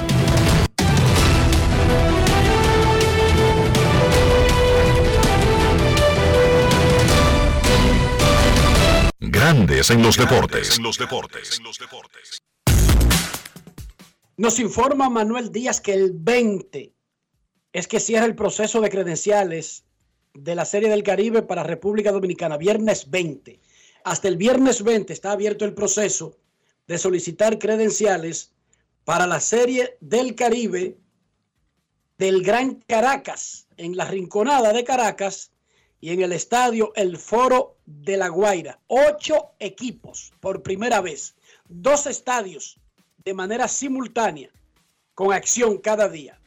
Grandes en los deportes. Nos informa Manuel Díaz que el 20 es que cierra el proceso de credenciales de la Serie del Caribe para República Dominicana, viernes 20. Hasta el viernes 20 está abierto el proceso de solicitar credenciales para la Serie del Caribe del Gran Caracas, en la Rinconada de Caracas y en el estadio El Foro de La Guaira. Ocho equipos por primera vez, dos estadios de manera simultánea, con acción cada día.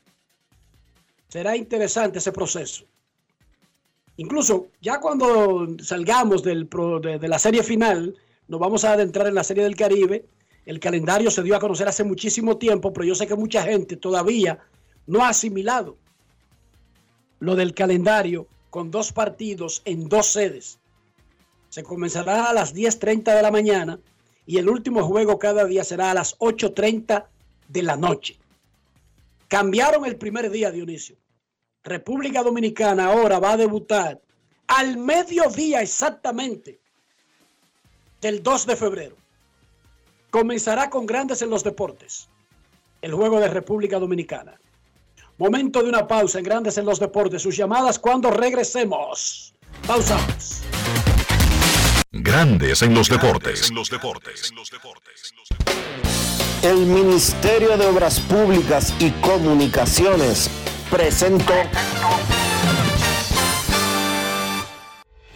Será interesante ese proceso. Incluso ya cuando salgamos del de, de la serie final, nos vamos a adentrar en la serie del Caribe. El calendario se dio a conocer hace muchísimo tiempo, pero yo sé que mucha gente todavía no ha asimilado lo del calendario con dos partidos en dos sedes. Se comenzará a las 10.30 de la mañana y el último juego cada día será a las 8.30 de la noche. Cambiaron el primer día, Dionisio. República Dominicana ahora va a debutar al mediodía exactamente del 2 de febrero. Comenzará con grandes en los deportes. El juego de República Dominicana. Momento de una pausa en Grandes en los Deportes. Sus llamadas cuando regresemos. Pausamos. Grandes en los deportes. El Ministerio de Obras Públicas y Comunicaciones presentó.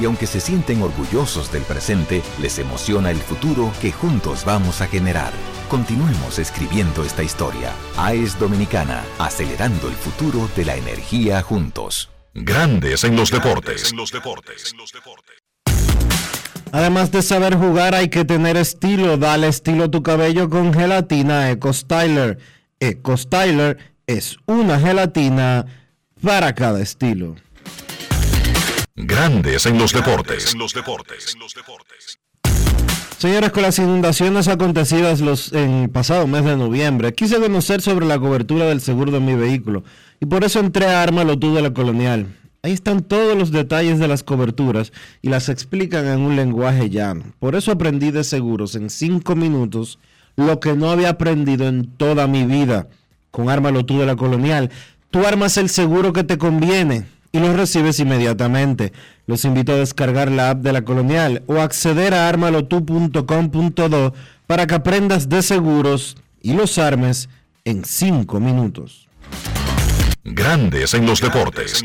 Y aunque se sienten orgullosos del presente, les emociona el futuro que juntos vamos a generar. Continuemos escribiendo esta historia. AES Dominicana, acelerando el futuro de la energía juntos. Grandes en los deportes. Además de saber jugar, hay que tener estilo. Dale estilo a tu cabello con gelatina Eco Styler. Eco Styler es una gelatina para cada estilo. Grandes en los deportes. Señores, con las inundaciones acontecidas los, en el pasado mes de noviembre, quise conocer sobre la cobertura del seguro de mi vehículo y por eso entré a Arma Tú de la Colonial. Ahí están todos los detalles de las coberturas y las explican en un lenguaje llano. Por eso aprendí de seguros en cinco minutos lo que no había aprendido en toda mi vida. Con Ármalo tú de la Colonial, tú armas el seguro que te conviene y lo recibes inmediatamente. Los invito a descargar la app de la Colonial o acceder a armalotu.com.do para que aprendas de seguros y los armes en cinco minutos. Grandes en los deportes.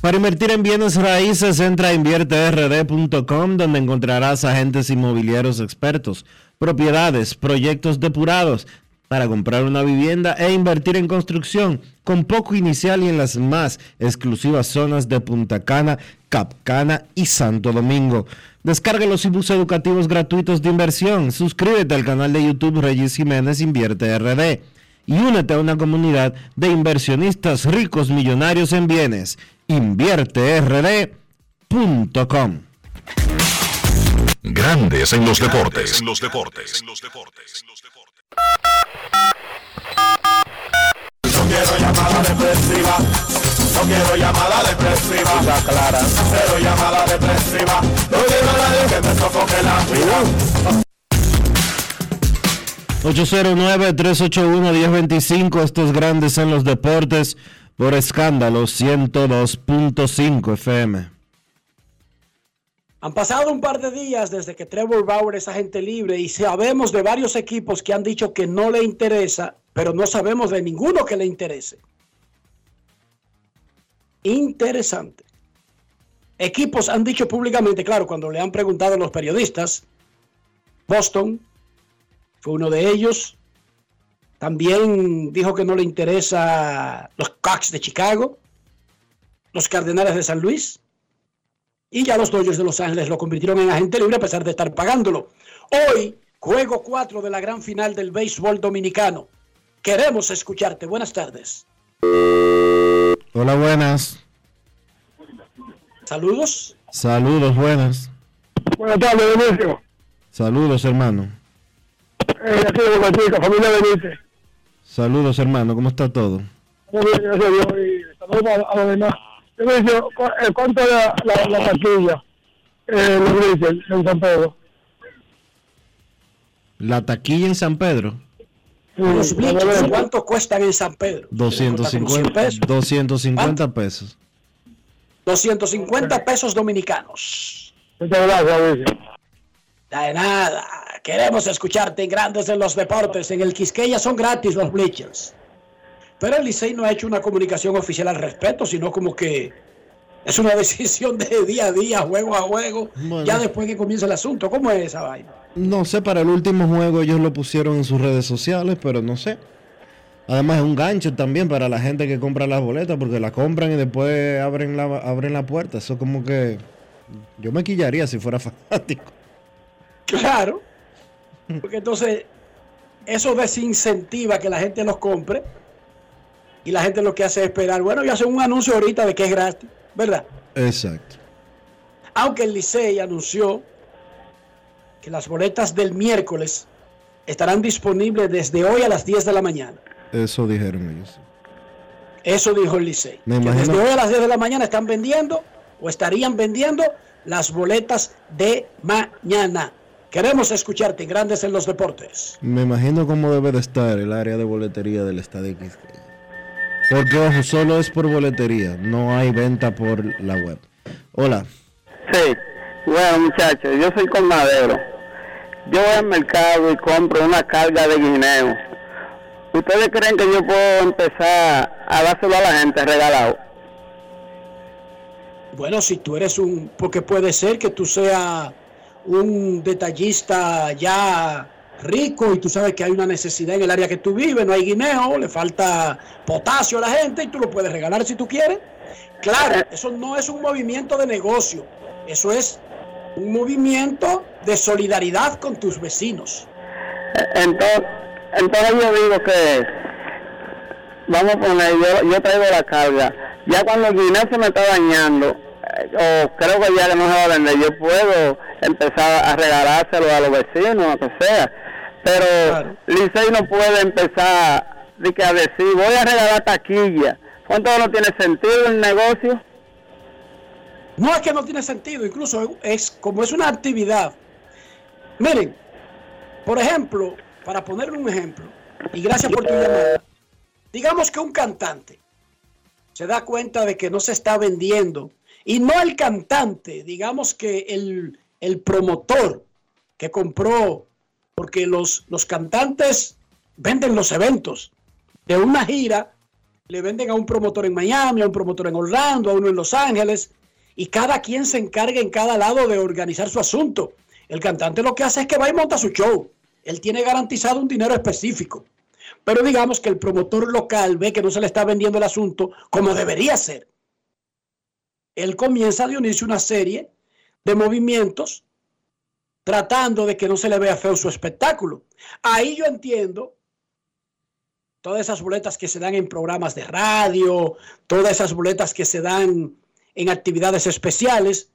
Para invertir en bienes raíces, entra a invierterd.com donde encontrarás agentes inmobiliarios expertos, propiedades, proyectos depurados para comprar una vivienda e invertir en construcción con poco inicial y en las más exclusivas zonas de Punta Cana, Capcana y Santo Domingo. Descarga los ebooks educativos gratuitos de inversión, suscríbete al canal de YouTube Regis Jiménez Invierte RD y únete a una comunidad de inversionistas ricos millonarios en bienes. InvierteRD.com Grandes en los deportes. En los deportes. No quiero llamada depresiva. No quiero llamada depresiva. clara. Cero llamada depresiva. No quiero a nadie que me sofoque la vida. 809-381-1025, estos grandes en los deportes por escándalo 102.5 FM. Han pasado un par de días desde que Trevor Bauer es agente libre y sabemos de varios equipos que han dicho que no le interesa, pero no sabemos de ninguno que le interese. Interesante. Equipos han dicho públicamente, claro, cuando le han preguntado a los periodistas, Boston fue uno de ellos. También dijo que no le interesa los Cox de Chicago, los Cardenales de San Luis. Y ya los Dodgers de Los Ángeles lo convirtieron en agente libre a pesar de estar pagándolo. Hoy, juego 4 de la gran final del béisbol dominicano. Queremos escucharte. Buenas tardes. Hola, buenas. Saludos. Saludos, buenas. Buenas tardes, Dionisio. Saludos, hermano. Eh, aquí de Boca Chica, familia Benítez. Saludos, hermano. ¿Cómo está todo? Muy bien, gracias a Dios. Y saludos a, a los demás. ¿Cu- eh, ¿cuánto es la, la, la taquilla? Eh, los grises en San Pedro. La taquilla en San Pedro. Los bleachers, ¿cuánto cuestan en San Pedro? 250, 250 pesos. 250 pesos dominicanos. Muchas gracias, Luis. De nada. Queremos escucharte en Grandes en los Deportes. En el Quisqueya son gratis los bleachers. Pero el Licey no ha hecho una comunicación oficial al respecto, sino como que es una decisión de día a día, juego a juego, Bueno. ya después que comienza el asunto. ¿Cómo es esa vaina? No sé, para el último juego ellos lo pusieron en sus redes sociales, pero no sé. Además es un gancho también para la gente que compra las boletas, porque la compran y después abren la, abren la puerta. Eso como que yo me quillaría si fuera fanático. Claro. Porque entonces eso desincentiva que la gente los compre. Y la gente lo que hace es esperar. Bueno, y hacen un anuncio ahorita de que es gratis, ¿verdad? Exacto. Aunque el Licey anunció que las boletas del miércoles estarán disponibles desde hoy a las 10 de la mañana. Eso dijeron ellos. Eso dijo el Licey. Desde hoy a las 10 de la mañana están vendiendo o estarían vendiendo las boletas de mañana. Queremos escucharte Grandes en los Deportes. Me imagino cómo debe de estar el área de boletería del Estadio Quisqueya. Porque, ojo, solo es por boletería, no hay venta por la web. Hola. Sí, bueno muchachos, yo soy colmadero. Yo voy al mercado y compro una carga de guineo. ¿Ustedes creen que yo puedo empezar a dárselo a la gente regalado? Bueno, si tú eres un, porque puede ser que tú seas un detallista ya rico y tú sabes que hay una necesidad en el área que tú vives, no hay guineo, le falta potasio a la gente y tú lo puedes regalar si tú quieres. Claro, eso no es un movimiento de negocio, eso es un movimiento de solidaridad con tus vecinos. Entonces, entonces yo digo que, vamos a poner, yo, yo traigo la carga. Ya cuando el guineo se me está dañando, o creo que ya que no se va a vender, yo puedo empezar a regalárselo a los vecinos, lo que sea. Pero Licey no puede empezar de que a decir, voy a regalar taquilla. ¿Cuánto no tiene sentido el negocio? No es que no tiene sentido, incluso es como es una actividad. Miren, por ejemplo, para ponerle un ejemplo, y gracias por tu llamada, digamos que un cantante se da cuenta de que no se está vendiendo, y no el cantante, digamos que el, el promotor que compró, porque los, los cantantes venden los eventos de una gira, le venden a un promotor en Miami, a un promotor en Orlando, a uno en Los Ángeles, y cada quien se encarga en cada lado de organizar su asunto. El cantante lo que hace es que va y monta su show. Él tiene garantizado un dinero específico. Pero digamos que el promotor local ve que no se le está vendiendo el asunto como debería ser. Él comienza de unirse una serie de movimientos tratando de que no se le vea feo su espectáculo. Ahí yo entiendo todas esas boletas que se dan en programas de radio, todas esas boletas que se dan en actividades especiales,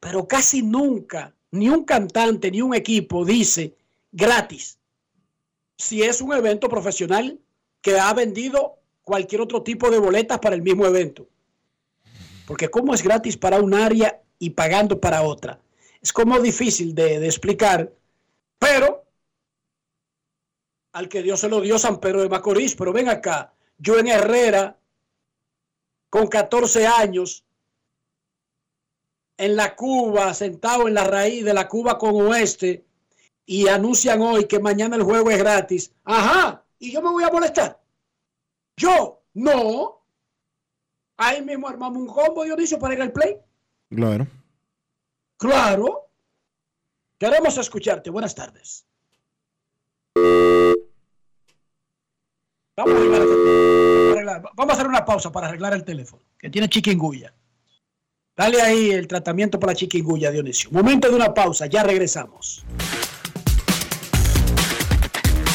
pero casi nunca ni un cantante ni un equipo dice gratis. Si es un evento profesional que ha vendido cualquier otro tipo de boletas para el mismo evento. Porque cómo es gratis para un área y pagando para otra. Es como difícil de, de explicar, pero al que Dios se lo dio San Pedro de Macorís, pero ven acá, yo en Herrera, con 14 años, en la Cuba, sentado en la raíz de la Cuba con Oeste, y anuncian hoy que mañana el juego es gratis. Ajá, y yo me voy a molestar. Yo, no. Ahí mismo armamos un combo, Dionisio, para ir al play. Claro. Claro. Queremos escucharte. Buenas tardes. Vamos a, arreglar este- vamos a hacer una pausa para arreglar el teléfono, que tiene chiquinguya. Dale ahí el tratamiento para la chiquinguya, Dionisio. Momento de una pausa, ya regresamos.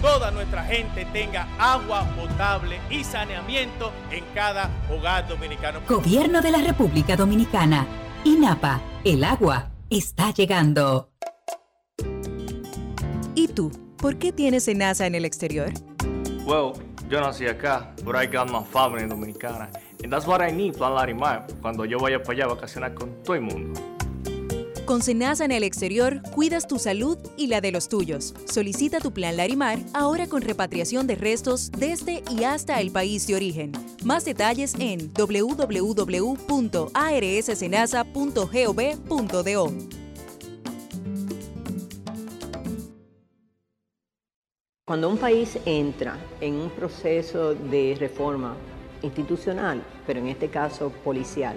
toda nuestra gente tenga agua potable y saneamiento en cada hogar dominicano. Gobierno de la República Dominicana. INAPA, el agua está llegando. ¿Y tú? ¿Por qué tienes NASA en el exterior? Well, yo nací acá, but I got my family dominicana. And that's what I need, Plan Larimar, cuando yo vaya para allá a vacacionar con todo el mundo. Con Senasa en el exterior, cuidas tu salud y la de los tuyos. Solicita tu plan Larimar ahora con repatriación de restos desde y hasta el país de origen. Más detalles en www.arssenasa.gov.do. Cuando un país entra en un proceso de reforma institucional, pero en este caso policial,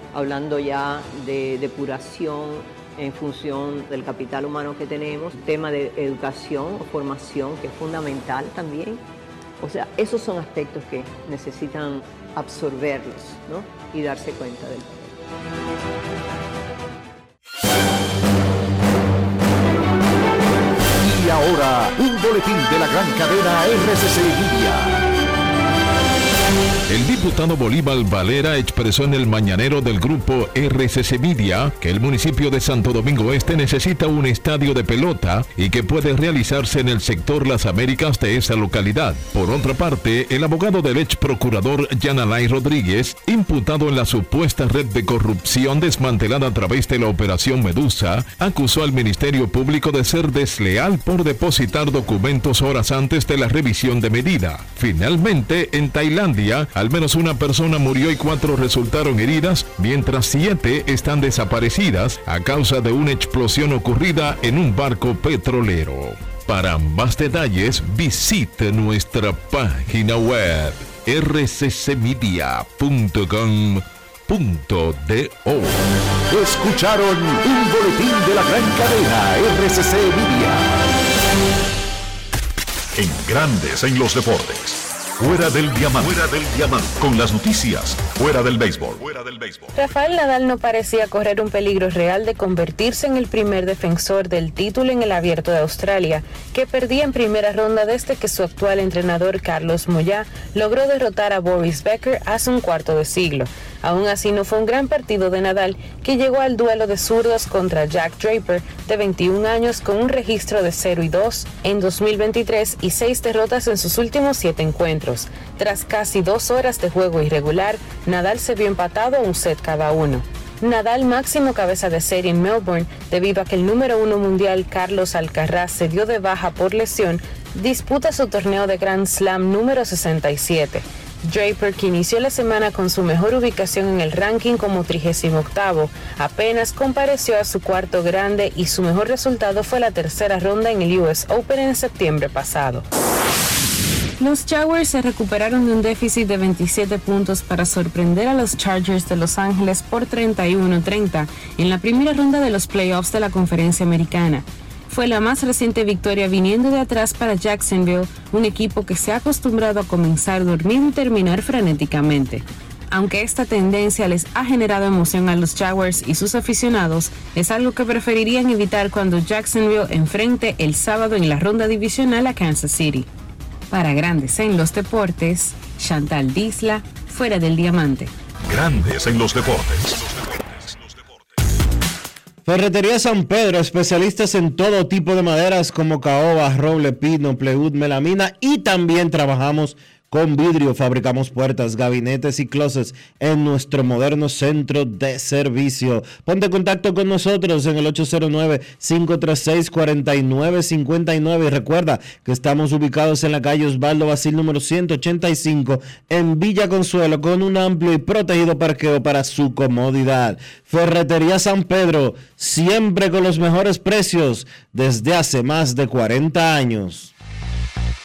hablando ya de depuración en función del capital humano que tenemos, tema de educación o formación que es fundamental también. O sea, esos son aspectos que necesitan absorberlos y darse cuenta del Y ahora, un boletín de la gran cadena RCC Libia. El diputado Bolívar Valera expresó en el mañanero del grupo RCC Media que el municipio de Santo Domingo Este necesita un estadio de pelota y que puede realizarse en el sector Las Américas de esa localidad. Por otra parte, el abogado del ex procurador Yanalay Rodríguez, imputado en la supuesta red de corrupción desmantelada a través de la operación Medusa, acusó al Ministerio Público de ser desleal por depositar documentos horas antes de la revisión de medida. Finalmente, en Tailandia, al menos una persona murió y cuatro resultaron heridas, mientras siete están desaparecidas a causa de una explosión ocurrida en un barco petrolero. Para más detalles, visite nuestra página web rccmedia.com.do. Escucharon un boletín de la gran cadena RCC Media. En grandes en los deportes. Fuera del diamante. Fuera del diamante. Con las noticias. Fuera del béisbol. Fuera del béisbol. Rafael Nadal no parecía correr un peligro real de convertirse en el primer defensor del título en el Abierto de Australia, que perdía en primera ronda desde que su actual entrenador Carlos Moyá logró derrotar a Boris Becker hace un cuarto de siglo. Aún así no fue un gran partido de Nadal, que llegó al duelo de zurdos contra Jack Draper, de 21 años, con un registro de 0 y 2 en 2023 y 6 derrotas en sus últimos 7 encuentros. Tras casi dos horas de juego irregular, Nadal se vio empatado a un set cada uno. Nadal máximo cabeza de serie en Melbourne debido a que el número uno mundial Carlos Alcaraz se dio de baja por lesión, disputa su torneo de Grand Slam número 67. Draper, que inició la semana con su mejor ubicación en el ranking como 38, apenas compareció a su cuarto grande y su mejor resultado fue la tercera ronda en el US Open en septiembre pasado. Los Jaguars se recuperaron de un déficit de 27 puntos para sorprender a los Chargers de Los Ángeles por 31-30 en la primera ronda de los playoffs de la conferencia americana fue la más reciente victoria viniendo de atrás para Jacksonville, un equipo que se ha acostumbrado a comenzar dormido y terminar frenéticamente. aunque esta tendencia les ha generado emoción a los Jaguars y sus aficionados, es algo que preferirían evitar cuando Jacksonville enfrente el sábado en la ronda divisional a Kansas City. Para Grandes en los Deportes, Chantal Disla, fuera del diamante. Grandes en los deportes. Ferretería San Pedro, especialistas en todo tipo de maderas como caoba, roble, pino, pleud, melamina y también trabajamos con vidrio fabricamos puertas, gabinetes y closets en nuestro moderno centro de servicio. Ponte en contacto con nosotros en el 809-536-4959 y recuerda que estamos ubicados en la calle Osvaldo Basil número 185 en Villa Consuelo con un amplio y protegido parqueo para su comodidad. Ferretería San Pedro, siempre con los mejores precios desde hace más de 40 años.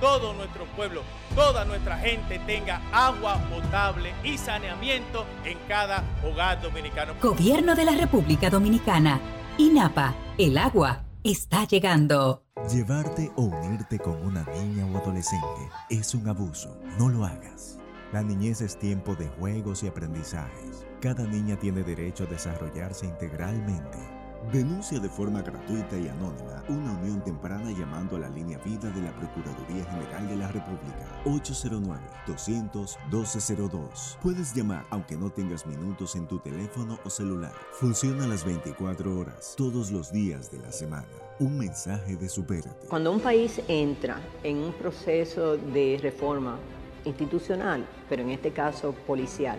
todo nuestro pueblo, toda nuestra gente tenga agua potable y saneamiento en cada hogar dominicano. Gobierno de la República Dominicana. INAPA, el agua está llegando. Llevarte o unirte con una niña o adolescente es un abuso. No lo hagas. La niñez es tiempo de juegos y aprendizajes. Cada niña tiene derecho a desarrollarse integralmente Denuncia de forma gratuita y anónima una unión temprana llamando a la línea vida de la Procuraduría General de la República 809-200-1202. Puedes llamar aunque no tengas minutos en tu teléfono o celular. Funciona las 24 horas, todos los días de la semana. Un mensaje de supérate. Cuando un país entra en un proceso de reforma institucional, pero en este caso policial,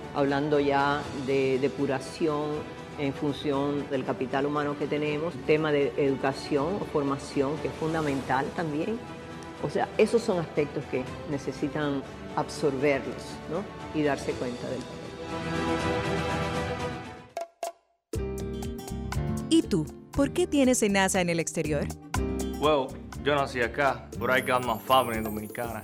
hablando ya de depuración en función del capital humano que tenemos, tema de educación o formación que es fundamental también. O sea, esos son aspectos que necesitan absorberlos ¿no? y darse cuenta del ¿Y tú? ¿Por qué tienes NASA en el exterior? Well, yo nací acá, pero I got my family dominicana.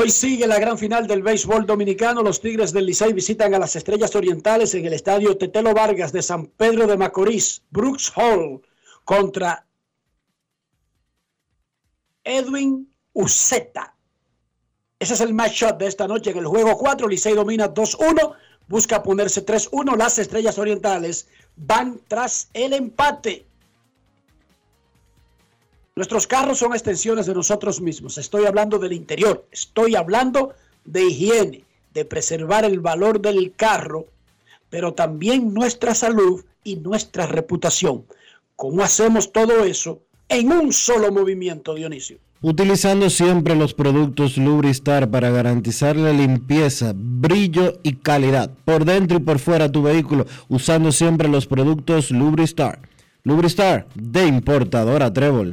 Hoy sigue la gran final del béisbol dominicano. Los Tigres del Licey visitan a las Estrellas Orientales en el estadio Tetelo Vargas de San Pedro de Macorís. Brooks Hall contra Edwin Uceta. Ese es el matchup de esta noche. En el juego 4, Licey domina 2-1. Busca ponerse 3-1. Las Estrellas Orientales van tras el empate. Nuestros carros son extensiones de nosotros mismos. Estoy hablando del interior, estoy hablando de higiene. de preservar el valor del carro, pero también nuestra salud y nuestra reputación. ¿Cómo hacemos todo eso en un solo movimiento, Dionisio? Utilizando siempre los productos Lubristar para garantizar la limpieza, brillo y calidad por dentro y por fuera tu vehículo, usando siempre los productos Lubristar. Lubristar de importadora Trébol.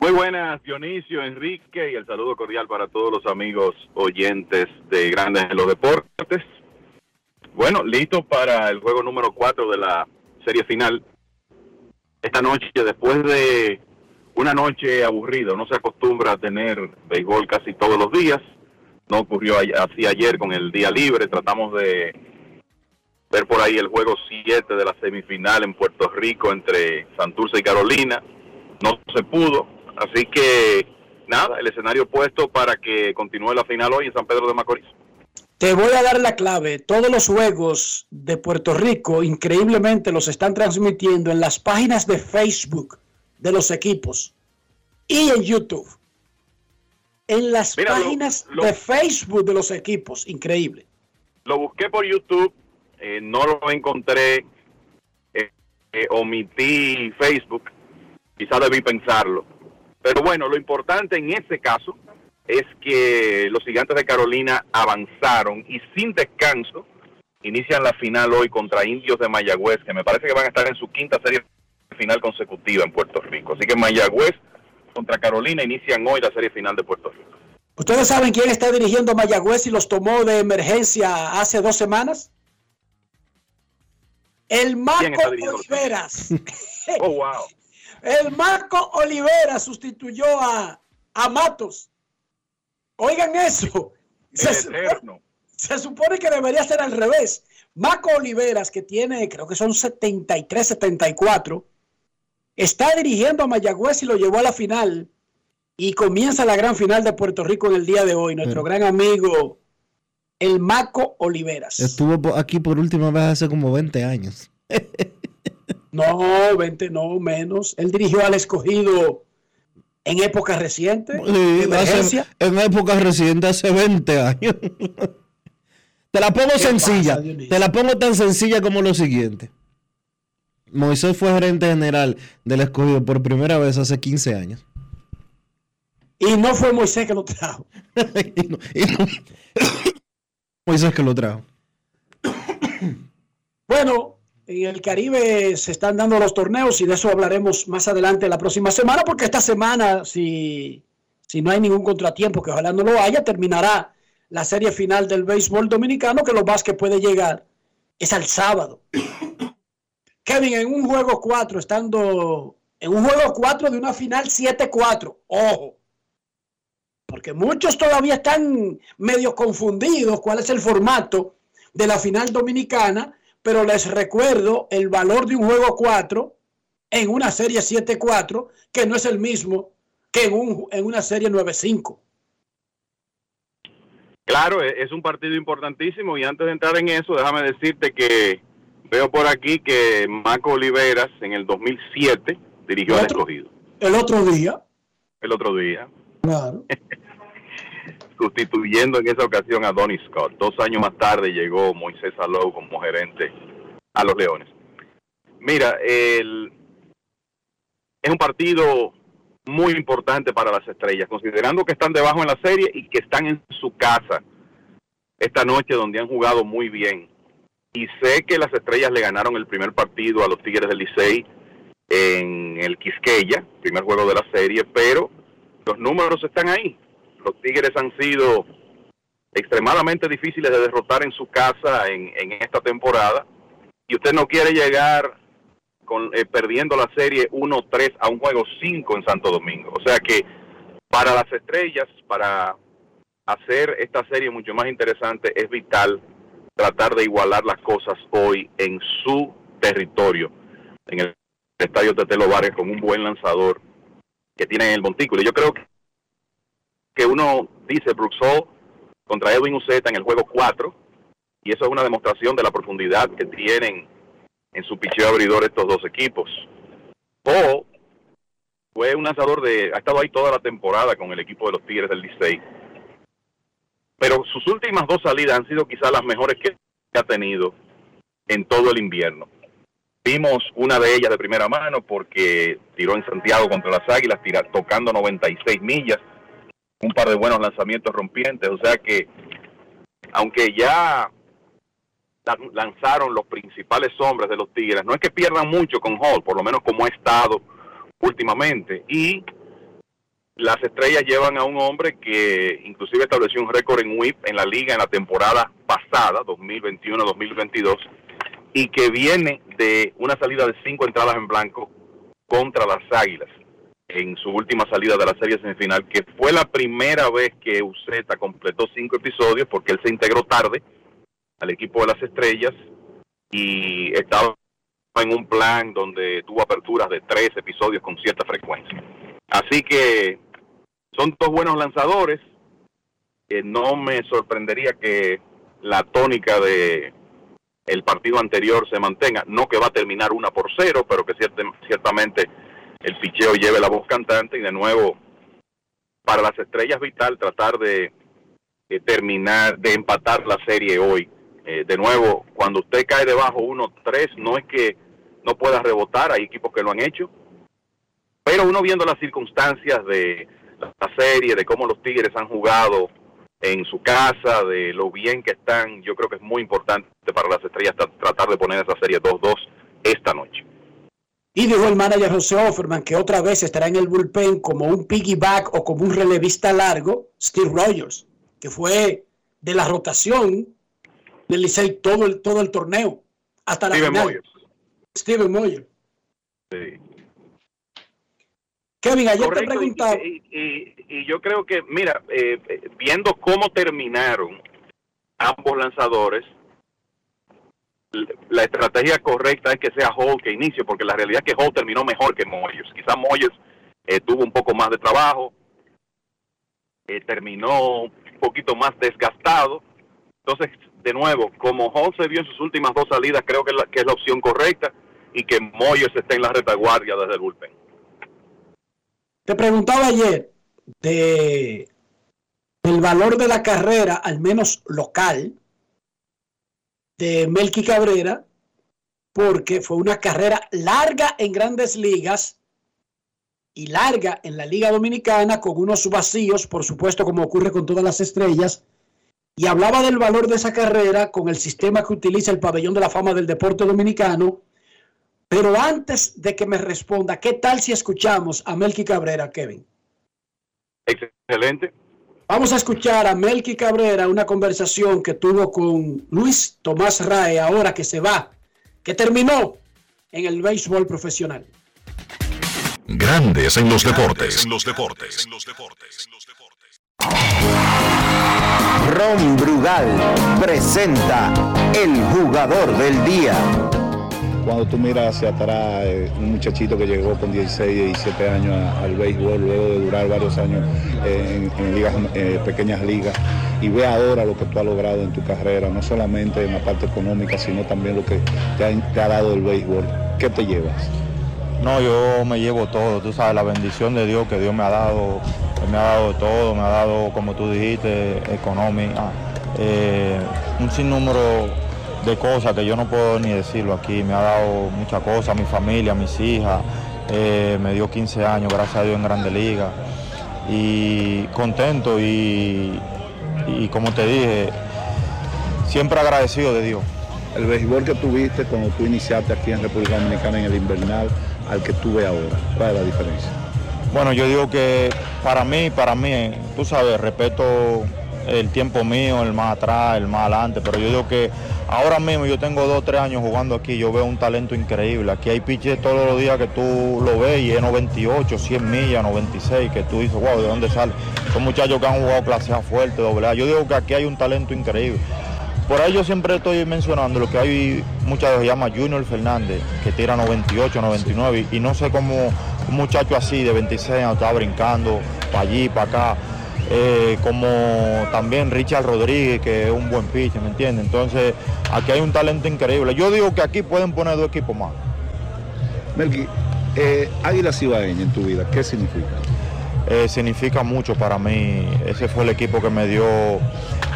Muy buenas, Dionisio, Enrique, y el saludo cordial para todos los amigos oyentes de Grandes en los Deportes. Bueno, listo para el juego número 4 de la serie final. Esta noche, después de una noche aburrida, no se acostumbra a tener béisbol casi todos los días. No ocurrió así ayer con el día libre. Tratamos de ver por ahí el juego 7 de la semifinal en Puerto Rico entre Santurce y Carolina. No se pudo. Así que nada, el escenario puesto para que continúe la final hoy en San Pedro de Macorís. Te voy a dar la clave. Todos los juegos de Puerto Rico, increíblemente, los están transmitiendo en las páginas de Facebook de los equipos y en YouTube. En las Mira, lo- páginas lo- de Facebook de los equipos. Increíble. Lo busqué por YouTube, eh, no lo encontré, eh, eh, omití Facebook, quizá debí pensarlo. Pero bueno, lo importante en este caso es que los gigantes de Carolina avanzaron y sin descanso inician la final hoy contra Indios de Mayagüez, que me parece que van a estar en su quinta serie final consecutiva en Puerto Rico. Así que Mayagüez contra Carolina inician hoy la serie final de Puerto Rico. ¿Ustedes saben quién está dirigiendo Mayagüez y los tomó de emergencia hace dos semanas? El ¿Quién Marco? Oliveras. Oh, wow. El Marco Olivera sustituyó a, a Matos. Oigan eso. Se, supone- eterno. se supone que debería ser al revés. Marco Oliveras, que tiene, creo que son 73, 74, está dirigiendo a Mayagüez y lo llevó a la final. Y comienza la gran final de Puerto Rico en el día de hoy. Nuestro gran amigo, el Marco Oliveras. Estuvo aquí por última vez hace como 20 años. No, 20, no, menos. Él dirigió al escogido en época reciente. Sí, hace- en época reciente, hace 20 años. te la pongo ¿Qué sencilla. pasa, te la pongo tan sencilla como lo siguiente. Moisés fue gerente general del escogido por primera vez hace 15 años. Y no fue Moisés que lo trajo. Moisés que lo trajo. Bueno, en el Caribe se están dando los torneos y de eso hablaremos más adelante la próxima semana, porque esta semana, si, si no hay ningún contratiempo, que ojalá no lo haya, terminará la serie final del béisbol dominicano, que lo más que puede llegar es al sábado. Kevin, en un juego 4, estando en un juego 4 de una final 7-4, ojo, porque muchos todavía están medio confundidos cuál es el formato de la final dominicana, pero les recuerdo el valor de un juego 4 en una serie 7-4, que no es el mismo que en, un, en una serie 9-5. Claro, e- es un partido importantísimo y antes de entrar en eso, déjame decirte que veo por aquí que Marco Oliveras en el 2007 dirigió al escogido. El otro día, El otro día, claro. sustituyendo en esa ocasión a Donny Scott. Dos años más tarde llegó Moisés Alou como gerente a los Leones. Mira, el, es un partido muy importante para las estrellas, considerando que están debajo en la serie y que están en su casa esta noche donde han jugado muy bien. Y sé que las estrellas le ganaron el primer partido a los Tigres del Licey en el Quisqueya, primer juego de la serie, pero los números están ahí. Los Tigres han sido extremadamente difíciles de derrotar en su casa en, en esta temporada y usted no quiere llegar con, eh, perdiendo la serie 1-3 a un juego 5 en Santo Domingo. O sea que para las estrellas, para hacer esta serie mucho más interesante, es vital tratar de igualar las cosas hoy en su territorio, en el estadio Tetelo Vargas, con un buen lanzador que tiene en el montículo. Yo creo que, que uno dice Hall contra Edwin Uceta en el juego 4, y eso es una demostración de la profundidad que tienen en su picheo abridor estos dos equipos. O fue un lanzador de, ha estado ahí toda la temporada con el equipo de los Tigres del Licey. Pero sus últimas dos salidas han sido quizás las mejores que ha tenido en todo el invierno. Vimos una de ellas de primera mano porque tiró en Santiago contra las Águilas, tira, tocando 96 millas, un par de buenos lanzamientos rompientes, o sea que aunque ya lanzaron los principales hombres de los Tigres, no es que pierdan mucho con Hall, por lo menos como ha estado últimamente, y las estrellas llevan a un hombre que inclusive estableció un récord en whip en la liga en la temporada pasada, 2021-2022, y que viene de una salida de cinco entradas en blanco contra las Águilas en su última salida de la serie semifinal, que fue la primera vez que Uceta completó cinco episodios porque él se integró tarde al equipo de las estrellas y estaba en un plan donde tuvo aperturas de tres episodios con cierta frecuencia. Así que son dos buenos lanzadores. que no me sorprendería que la tónica de el partido anterior se mantenga. No que va a terminar una por cero, pero que ciertamente el picheo lleve la voz cantante y de nuevo para las estrellas vital tratar de, terminar, de empatar la serie hoy. Eh, de nuevo, cuando usted cae debajo 1-3, no es que no pueda rebotar, hay equipos que lo han hecho, pero uno viendo las circunstancias de la serie, de cómo los Tigres han jugado en su casa, de lo bien que están, yo creo que es muy importante para las estrellas tratar de poner esa serie 2-2 esta noche. Y dijo el manager José Offerman que otra vez estará en el bullpen como un piggyback o como un relevista largo, Steve Rogers, que fue de la rotación del Licey todo el, todo el torneo, hasta la Steven final. Moyers. Steven Moyer. Sí. Kevin, ayer te Correcto, preguntaba. Y, y- y yo creo que, mira, eh, eh, viendo cómo terminaron ambos lanzadores, la estrategia correcta es que sea Hall que inicie, porque la realidad es que Hall terminó mejor que Moyers. Quizás Moyers eh, tuvo un poco más de trabajo, eh, terminó un poquito más desgastado. Entonces, de nuevo, como Hall se vio en sus últimas dos salidas, creo que, que es la opción correcta y que Moyers esté en la retaguardia desde el bullpen. Te preguntaba ayer de el valor de la carrera, al menos local, de Melqui Cabrera, porque fue una carrera larga en grandes ligas y larga en la Liga Dominicana, con unos vacíos, por supuesto, como ocurre con todas las estrellas. Y hablaba del valor de esa carrera con el sistema que utiliza el pabellón de la fama del deporte dominicano. Pero antes de que me responda, ¿qué tal si escuchamos a Melqui Cabrera, Kevin? Excelente. Vamos a escuchar a Melqui Cabrera, una conversación que tuvo con Luis Tomás Rae, ahora que se va, que terminó en el béisbol profesional. Grandes en los deportes. En los deportes. Ron Brugal presenta el jugador del día. Cuando tú miras hacia atrás, eh, un muchachito que llegó con 16, 17 años al béisbol, luego de durar varios años eh, en, eh, pequeñas ligas, y ve ahora lo que tú has logrado en tu carrera, no solamente en la parte económica, sino también lo que te ha, te dado el béisbol. ¿Qué te llevas? No, yo me llevo todo, tú sabes, la bendición de Dios que Dios me ha dado, me ha dado todo, me ha dado, como tú dijiste, económica, un sinnúmero de cosas que yo no puedo ni decirlo aquí, me ha dado muchas cosas, mi familia, mis hijas, eh, me dio 15 años, gracias a Dios, en Grande Liga, y contento y, y como te dije, siempre agradecido de Dios. El béisbol que tuviste cuando tú iniciaste aquí en República Dominicana en el invernal al que tú ves ahora, ¿cuál es la diferencia? Bueno, yo digo que para mí, para mí, tú sabes, respeto el tiempo mío, el más atrás, el más adelante, pero yo digo que ahora mismo yo tengo dos, tres años jugando aquí, yo veo un talento increíble. Aquí hay pitches todos los días que tú lo ves y es 98, 100 millas, 96, que tú dices, wow, ¿de dónde sale? Son muchachos que han jugado clase A fuerte, doble A. Yo digo que aquí hay un talento increíble. por ahí yo siempre estoy mencionando lo que hay muchas veces se llama Junior Fernández, que tira 98, 99, y no sé cómo un muchacho así de 26 años está brincando para allí, para acá. Eh, como también Richard Rodríguez, que es un buen pitcher, ¿me entiendes? Entonces, aquí hay un talento increíble. Yo digo que aquí pueden poner dos equipos más. Melqui, eh, Águila Cibaeña en tu vida, ¿qué significa? Eh, significa mucho para mí. Ese fue el equipo que me dio,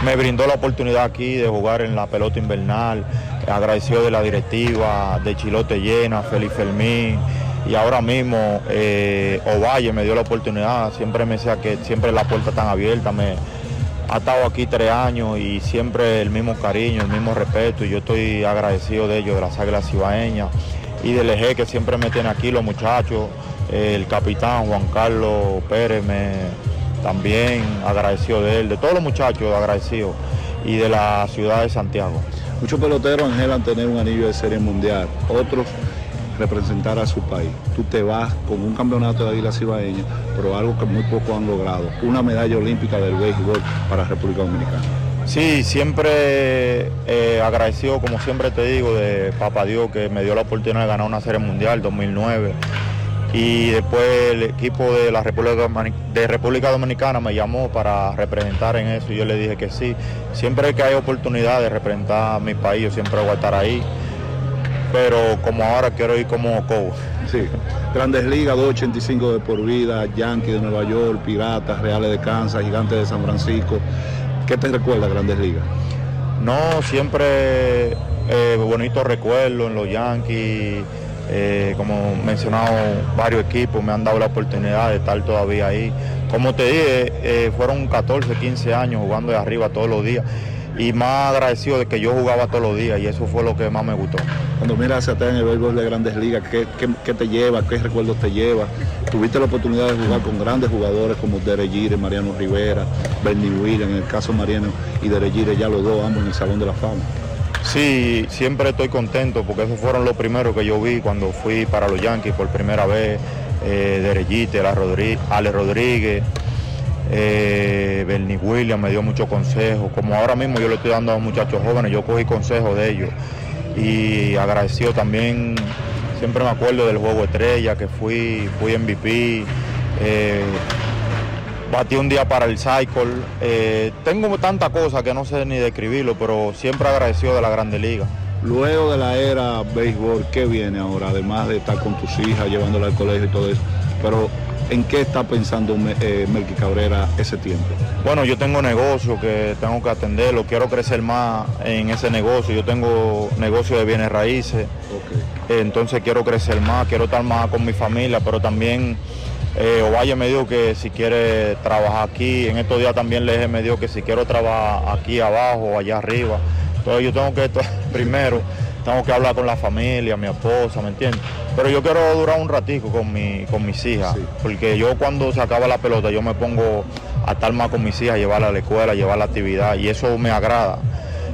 me brindó la oportunidad aquí de jugar en la pelota invernal. Agradecido de la directiva, de Chilote Llena, Félix Fermín y ahora mismo eh, Ovalle me dio la oportunidad, siempre me decía que siempre la puerta tan abierta, me ha estado aquí tres años y siempre el mismo cariño, el mismo respeto y yo estoy agradecido de ellos, de las águilas cibaeñas y del eje que siempre me tiene aquí los muchachos, el capitán Juan Carlos Pérez me también agradecido de él, de todos los muchachos agradecido y de la ciudad de Santiago. Muchos peloteros anhelan tener un anillo de serie mundial, otros representar a su país. Tú te vas con un campeonato de Águila Cibaeña, pero algo que muy pocos han logrado, una medalla olímpica del béisbol para República Dominicana. Sí, siempre eh, agradecido, como siempre te digo, de Papá Dios que me dio la oportunidad de ganar una serie mundial 2009. Y después el equipo de la República, de República Dominicana me llamó para representar en eso y yo le dije que sí. Siempre que hay oportunidad de representar a mi país, yo siempre voy a estar ahí pero como ahora quiero ir como coach. Sí, Grandes Ligas, 285 de por vida, Yankees de Nueva York, Piratas, Reales de Kansas, Gigantes de San Francisco. ¿Qué te recuerda Grandes Ligas? No, siempre eh, bonitos recuerdos en los Yankees. Eh, como mencionado, varios equipos me han dado la oportunidad de estar todavía ahí. Como te dije, eh, fueron 14, 15 años jugando de arriba todos los días y más agradecido de que yo jugaba todos los días y eso fue lo que más me gustó. Cuando miras hacia atrás en el béisbol de grandes ligas, ¿qué, qué, te lleva? ¿Qué recuerdos te lleva? Tuviste la oportunidad de jugar con grandes jugadores como Derek Mariano Rivera, Bernie Williams, en el caso Mariano y Derek ya los dos, ambos en el Salón de la Fama. Sí, siempre estoy contento porque esos fueron los primeros que yo vi cuando fui para los Yankees por primera vez. Eh, Derek Ale Rodríguez, eh, Bernie Williams me dio muchos consejos, como ahora mismo yo le estoy dando a muchachos jóvenes, yo cogí consejos de ellos y agradecido también, siempre me acuerdo del juego estrella que fui, fui MVP, eh, batí un día para el cycle, eh, tengo tantas cosas que no sé ni describirlo, pero siempre agradecido de la Grande Liga. Luego de la era béisbol, ¿qué viene ahora? Además de estar con tus hijas, llevándola al colegio y todo eso. Pero ¿En qué está pensando eh, Melqui Cabrera ese tiempo? Bueno, yo tengo negocio que tengo que atenderlo, quiero crecer más en ese negocio. Yo tengo negocio de bienes raíces, entonces quiero crecer más, quiero estar más con mi familia, pero también eh, Ovalle me dijo que si quiere trabajar aquí, en estos días también le me dijo que si quiero trabajar aquí abajo allá arriba. Entonces yo tengo que primero tengo que hablar con la familia, mi esposa, ¿me entiendes? Pero yo quiero durar un ratico con, mi, con mis hijas, porque yo cuando se acaba la pelota yo me pongo a estar más con mis hijas, llevarla a la escuela, llevar la actividad, y eso me agrada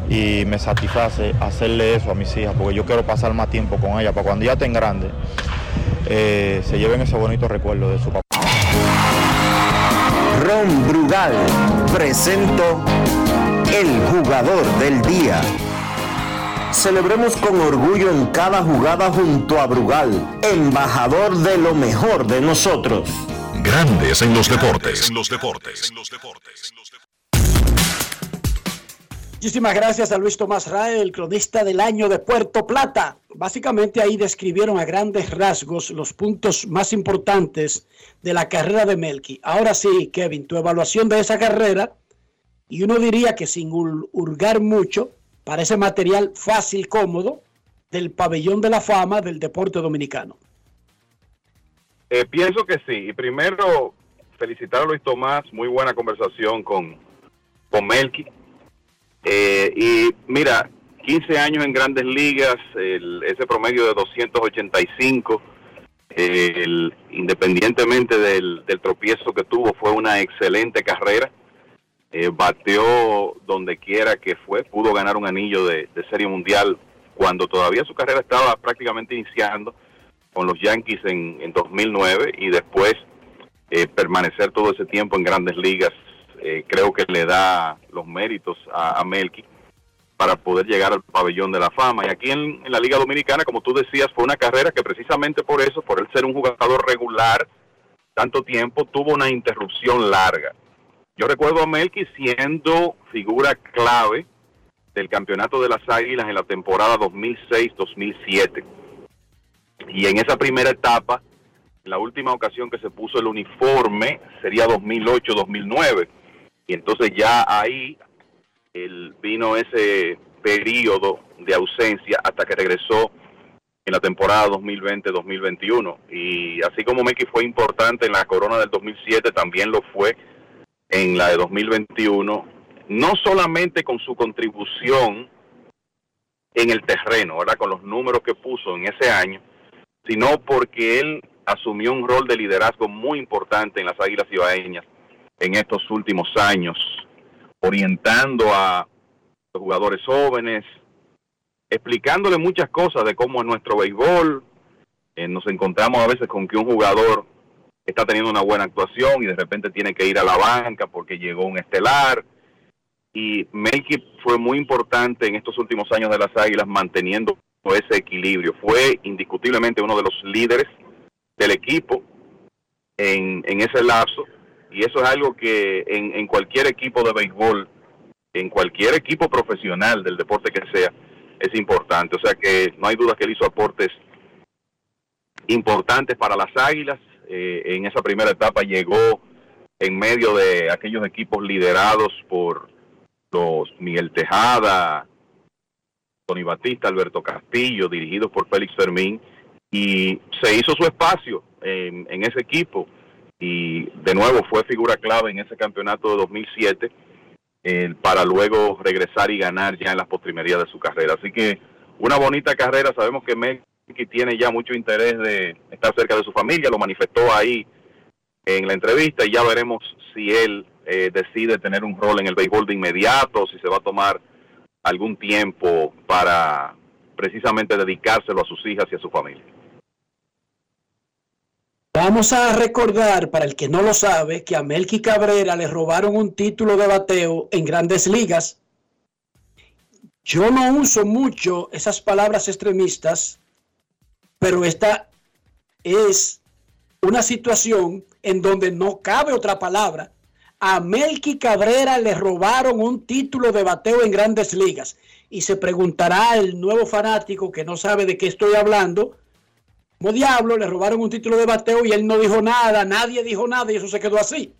y me satisface hacerle eso a mis hijas, porque yo quiero pasar más tiempo con ellas, para cuando ya estén grandes, eh, se lleven ese bonito recuerdo de su papá. Ron Brugal presento el jugador del día. Celebremos con orgullo en cada jugada junto a Brugal, embajador de lo mejor de nosotros. Grandes en los deportes. los deportes. Muchísimas gracias a Luis Tomás Rae, el cronista del año de Puerto Plata. Básicamente ahí describieron a grandes rasgos los puntos más importantes de la carrera de Melky. Ahora sí, Kevin, tu evaluación de esa carrera, y uno diría que sin hurgar mucho, para ese material fácil, cómodo, del pabellón de la fama del deporte dominicano? Eh, pienso que sí. Y primero, felicitar a Luis Tomás, muy buena conversación con, con Melqui. Eh, y mira, 15 años en grandes ligas, ese promedio de 285, el, independientemente del, tropiezo que tuvo, fue una excelente carrera. Eh, bateó donde quiera que fue, pudo ganar un anillo de, Serie Mundial cuando todavía su carrera estaba prácticamente iniciando con los Yankees en, 2009 y después eh, permanecer todo ese tiempo en grandes ligas, eh, creo que le da los méritos a, Melky. para poder llegar al pabellón de la fama. Y aquí en, en la Liga Dominicana, como tú decías, fue una carrera que precisamente por eso, por él ser un jugador regular tanto tiempo, tuvo una interrupción larga. Yo recuerdo a Melqui siendo figura clave del campeonato de las Águilas en la temporada 2006-2007. Y en esa primera etapa, la última ocasión que se puso el uniforme sería 2008-2009. Y entonces ya ahí el, vino ese periodo de ausencia hasta que regresó en la temporada 2020-2021. Y así como Meki fue importante en la corona del 2007, también lo fue en la de 2021, no solamente con su contribución en el terreno, ¿verdad? Con los números que puso en ese año, sino porque él asumió un rol de liderazgo muy importante en las Águilas Ibaeñas en estos últimos años, orientando a los jugadores jóvenes, explicándole muchas cosas de cómo es nuestro béisbol. Eh, nos encontramos a veces con que un jugador está teniendo una buena actuación y de repente tiene que ir a la banca porque llegó un estelar. Y Melky fue muy importante en estos últimos años de las Águilas manteniendo ese equilibrio. Fue indiscutiblemente uno de los líderes del equipo en, en ese lapso y eso es algo que en, en cualquier equipo de béisbol, en cualquier equipo profesional del deporte que sea, es importante. O sea que no hay duda que él hizo aportes importantes para las Águilas. Eh, en esa primera etapa llegó en medio de aquellos equipos liderados por los Miguel Tejada, Tony Batista, Alberto Castillo, dirigidos por Félix Fermín, y se hizo su espacio en, en ese equipo y de nuevo fue figura clave en ese campeonato de 2007 eh, para luego regresar y ganar ya en las postrimerías de su carrera. Así que una bonita carrera, sabemos que Melky tiene ya mucho interés de estar cerca de su familia, lo manifestó ahí en la entrevista y ya veremos si él eh, decide tener un rol en el béisbol de inmediato, si se va a tomar algún tiempo para precisamente dedicárselo a sus hijas y a su familia. Vamos a recordar, para el que no lo sabe, que a Melky Cabrera le robaron un título de bateo en grandes ligas. Yo no uso mucho esas palabras extremistas, pero esta es una situación en donde no cabe otra palabra. A Melky Cabrera le robaron un título de bateo en grandes ligas. Y se preguntará el nuevo fanático que no sabe de qué estoy hablando, como diablo, le robaron un título de bateo y él no dijo nada, nadie dijo nada y eso se quedó así.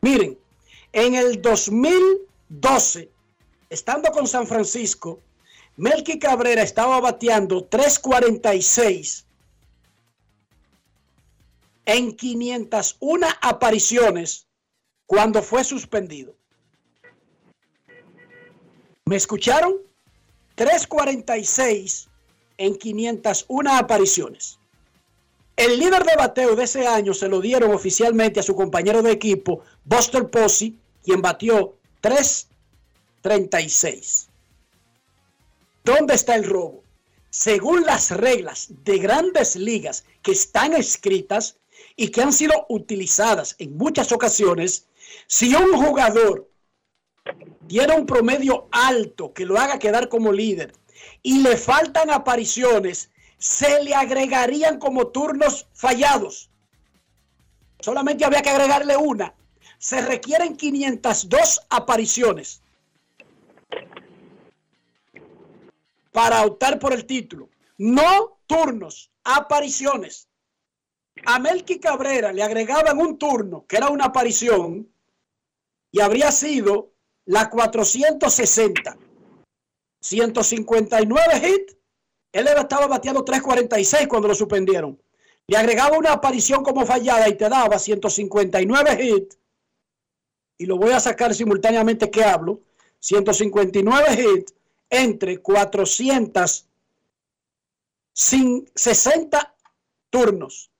Miren, en el 2012, estando con San Francisco, Melky Cabrera estaba bateando 346 en 501 apariciones cuando fue suspendido. ¿Me escucharon? 346 en 501 apariciones. El líder de bateo de ese año se lo dieron oficialmente a su compañero de equipo, Buster Posey, quien batió 3.36. ¿Dónde está el robo? Según las reglas de grandes ligas que están escritas y que han sido utilizadas en muchas ocasiones, si un jugador tiene un promedio alto que lo haga quedar como líder y le faltan apariciones, se le agregarían como turnos fallados. Solamente había que agregarle una. Se requieren 502 apariciones para optar por el título. No turnos, apariciones. A Melky Cabrera le agregaban un turno, que era una aparición, y habría sido la 460. 159 hits. Él estaba bateando 346 cuando lo suspendieron. Le agregaba una aparición como fallada y te daba 159 hits. Y lo voy a sacar simultáneamente que hablo. 159 hits entre 460 turnos.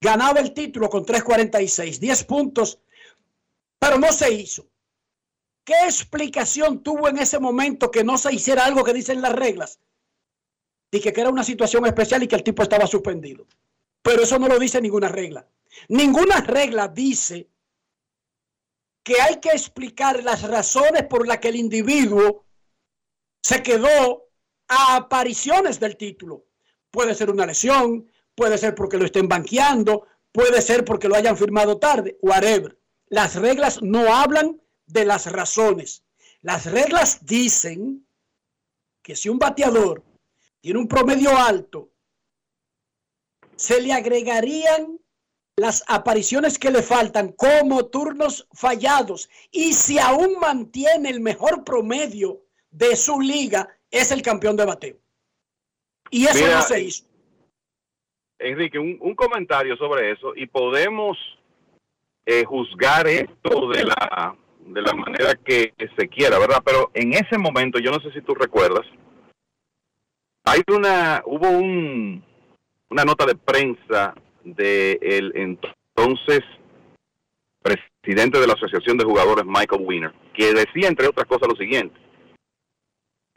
Ganaba el título con 346, 10 puntos, pero no se hizo. ¿Qué explicación tuvo en ese momento que no se hiciera algo que dicen las reglas? Dije que era una situación especial y que el tipo estaba suspendido. Pero eso no lo dice ninguna regla. Ninguna regla dice que hay que explicar las razones por las que el individuo se quedó a apariciones del título. Puede ser una lesión, puede ser porque lo estén banqueando, puede ser porque lo hayan firmado tarde, whatever. Las reglas no hablan de las razones. Las reglas dicen que si un bateador tiene un promedio alto, se le agregarían las apariciones que le faltan como turnos fallados y si aún mantiene el mejor promedio de su liga, es el campeón de bateo. Y eso Mira, no se hizo. Enrique, un, un comentario sobre eso y podemos eh, juzgar esto de la de la manera que se quiera, ¿verdad? Pero en ese momento, yo no sé si tú recuerdas, hay una, hubo un, una nota de prensa de el entonces presidente de la Asociación de Jugadores, Michael Wiener, que decía, entre otras cosas, lo siguiente.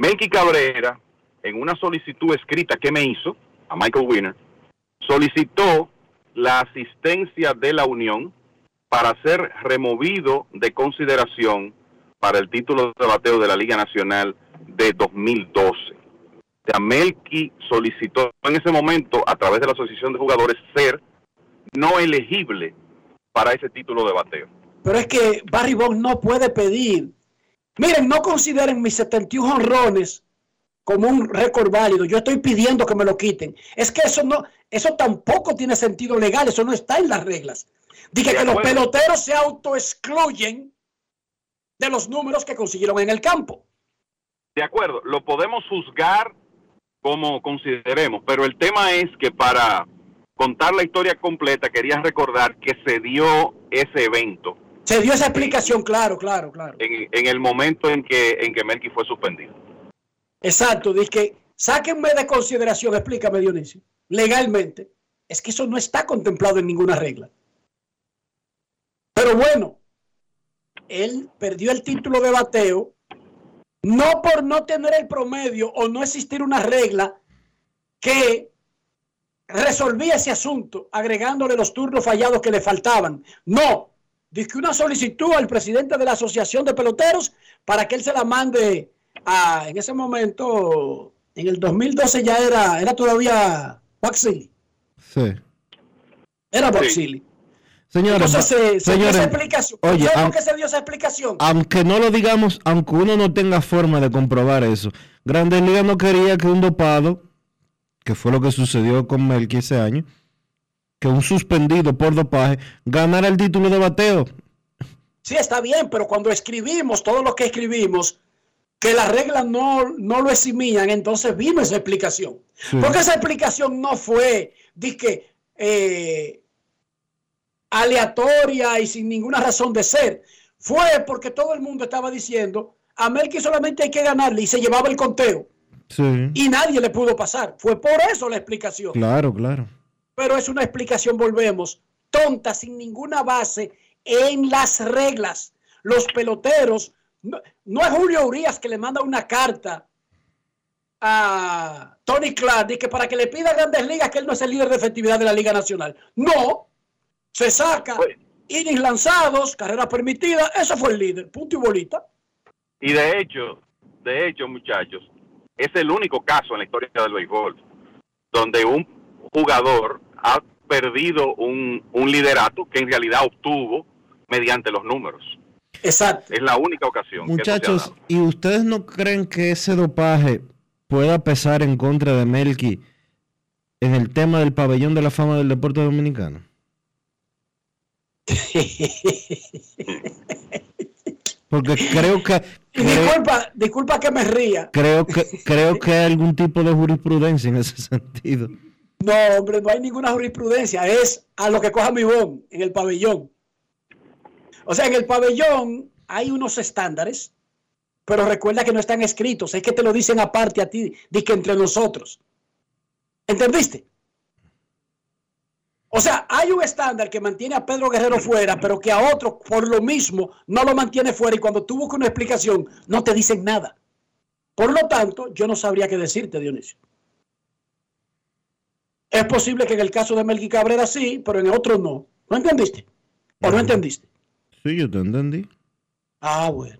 Melky Cabrera, en una solicitud escrita que me hizo a Michael Wiener, solicitó la asistencia de la Unión para ser removido de consideración para el título de bateo de la Liga Nacional de 2012. O sea, Melky solicitó en ese momento, a través de la Asociación de Jugadores, ser no elegible para ese título de bateo. Pero es que Barry Bonds no puede pedir. Miren, no consideren mis 71 honrones como un récord válido. Yo estoy pidiendo que me lo quiten. Es que eso no, eso tampoco tiene sentido legal, eso no está en las reglas. Dije De que los peloteros se autoexcluyen de los números que consiguieron en el campo. De acuerdo, lo podemos juzgar como consideremos, pero el tema es que para contar la historia completa quería recordar que se dio ese evento Se dio esa explicación, claro, claro, claro. en, en el momento en que en que Melky fue suspendido. Exacto, dije que sáquenme de consideración, explícame Dionisio, legalmente. Es que eso no está contemplado en ninguna regla. Pero bueno, él perdió el título de bateo no por no tener el promedio o no existir una regla que resolvía ese asunto agregándole los turnos fallados que le faltaban. No, dice que una solicitud al presidente de la Asociación de Peloteros para que él se la mande a, en ese momento, en el 2012 ya era, era todavía Waxley, Sí. era Sí. Waxley. Señores, Entonces se, se dio señores, esa explicación. oye, ¿Sabes am- por qué se dio esa explicación? aunque no lo digamos, aunque uno no tenga forma de comprobar eso, Grandes Ligas no quería que un dopado, que fue lo que sucedió con Melky ese año, que un suspendido por dopaje ganara el título de bateo. Sí, está bien, pero cuando escribimos, todo lo que escribimos, que las reglas no, no lo eximían, entonces vino esa explicación. Sí. Porque esa explicación no fue, dizque, eh, aleatoria y sin ninguna razón de ser. Fue porque todo el mundo estaba diciendo, a Melky solamente hay que ganarle y se llevaba el conteo Sí, y nadie le pudo pasar. Fue por eso la explicación. claro, claro. Pero es una explicación, volvemos, tonta, sin ninguna base en las reglas. Los peloteros, no, no es Julio Urias que le manda una carta a Tony Clark que para que le pida a grandes ligas que él no es el líder de efectividad de la Liga Nacional. No, se saca innings lanzados, carreras permitidas, eso fue el líder, punto y bolita. Y de hecho, de hecho, muchachos, es el único caso en la historia del béisbol donde un jugador ha perdido un, un liderato que en realidad obtuvo mediante los números. Exacto. Es la única ocasión. Muchachos. ¿y ustedes no creen que ese dopaje pueda pesar en contra de Melky en el tema del pabellón de la fama del deporte dominicano? Porque creo que creo, disculpa, disculpa que me ría. creo que creo que hay algún tipo de jurisprudencia en ese sentido. No, hombre, no hay ninguna jurisprudencia. Es a lo que coja mi bon en el pabellón. O sea, en el pabellón hay unos estándares, pero recuerda que no están escritos. Es que te lo dicen aparte a ti, di que entre nosotros. ¿Entendiste? O sea, hay un estándar que mantiene a Pedro Guerrero fuera, pero que a otro, por lo mismo, no lo mantiene fuera. Y cuando tú buscas una explicación, no te dicen nada. Por lo tanto, yo no sabría qué decirte, Dionisio. Es posible que en el caso de Melqui Cabrera sí, pero en otro no. ¿No entendiste? ¿O no entendiste? Sí, yo te entendí. Ah, bueno.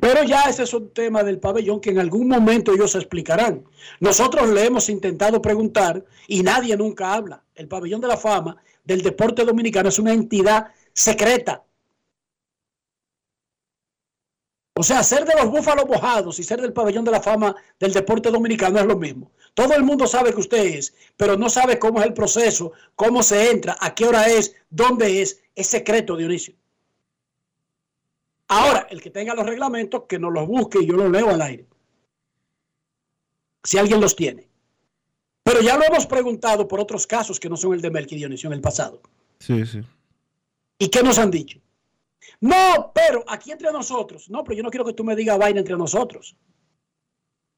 Pero ya ese es un tema del pabellón que en algún momento ellos explicarán. Nosotros le hemos intentado preguntar y nadie nunca habla. El pabellón de la fama del deporte dominicano es una entidad secreta. O sea, ser de los búfalos mojados y ser del pabellón de la fama del deporte dominicano es lo mismo. Todo el mundo sabe que usted es, pero no sabe cómo es el proceso, cómo se entra, a qué hora es, dónde es. Es secreto, Dionisio. Ahora, el que tenga los reglamentos, que nos los busque y yo los leo al aire. Si alguien los tiene. Pero ya lo hemos preguntado por otros casos que no son el de Melqui Dionisio en el pasado. Sí, sí. ¿Y qué nos han dicho? No, pero aquí entre nosotros. No, pero yo no quiero que tú me digas vaina entre nosotros.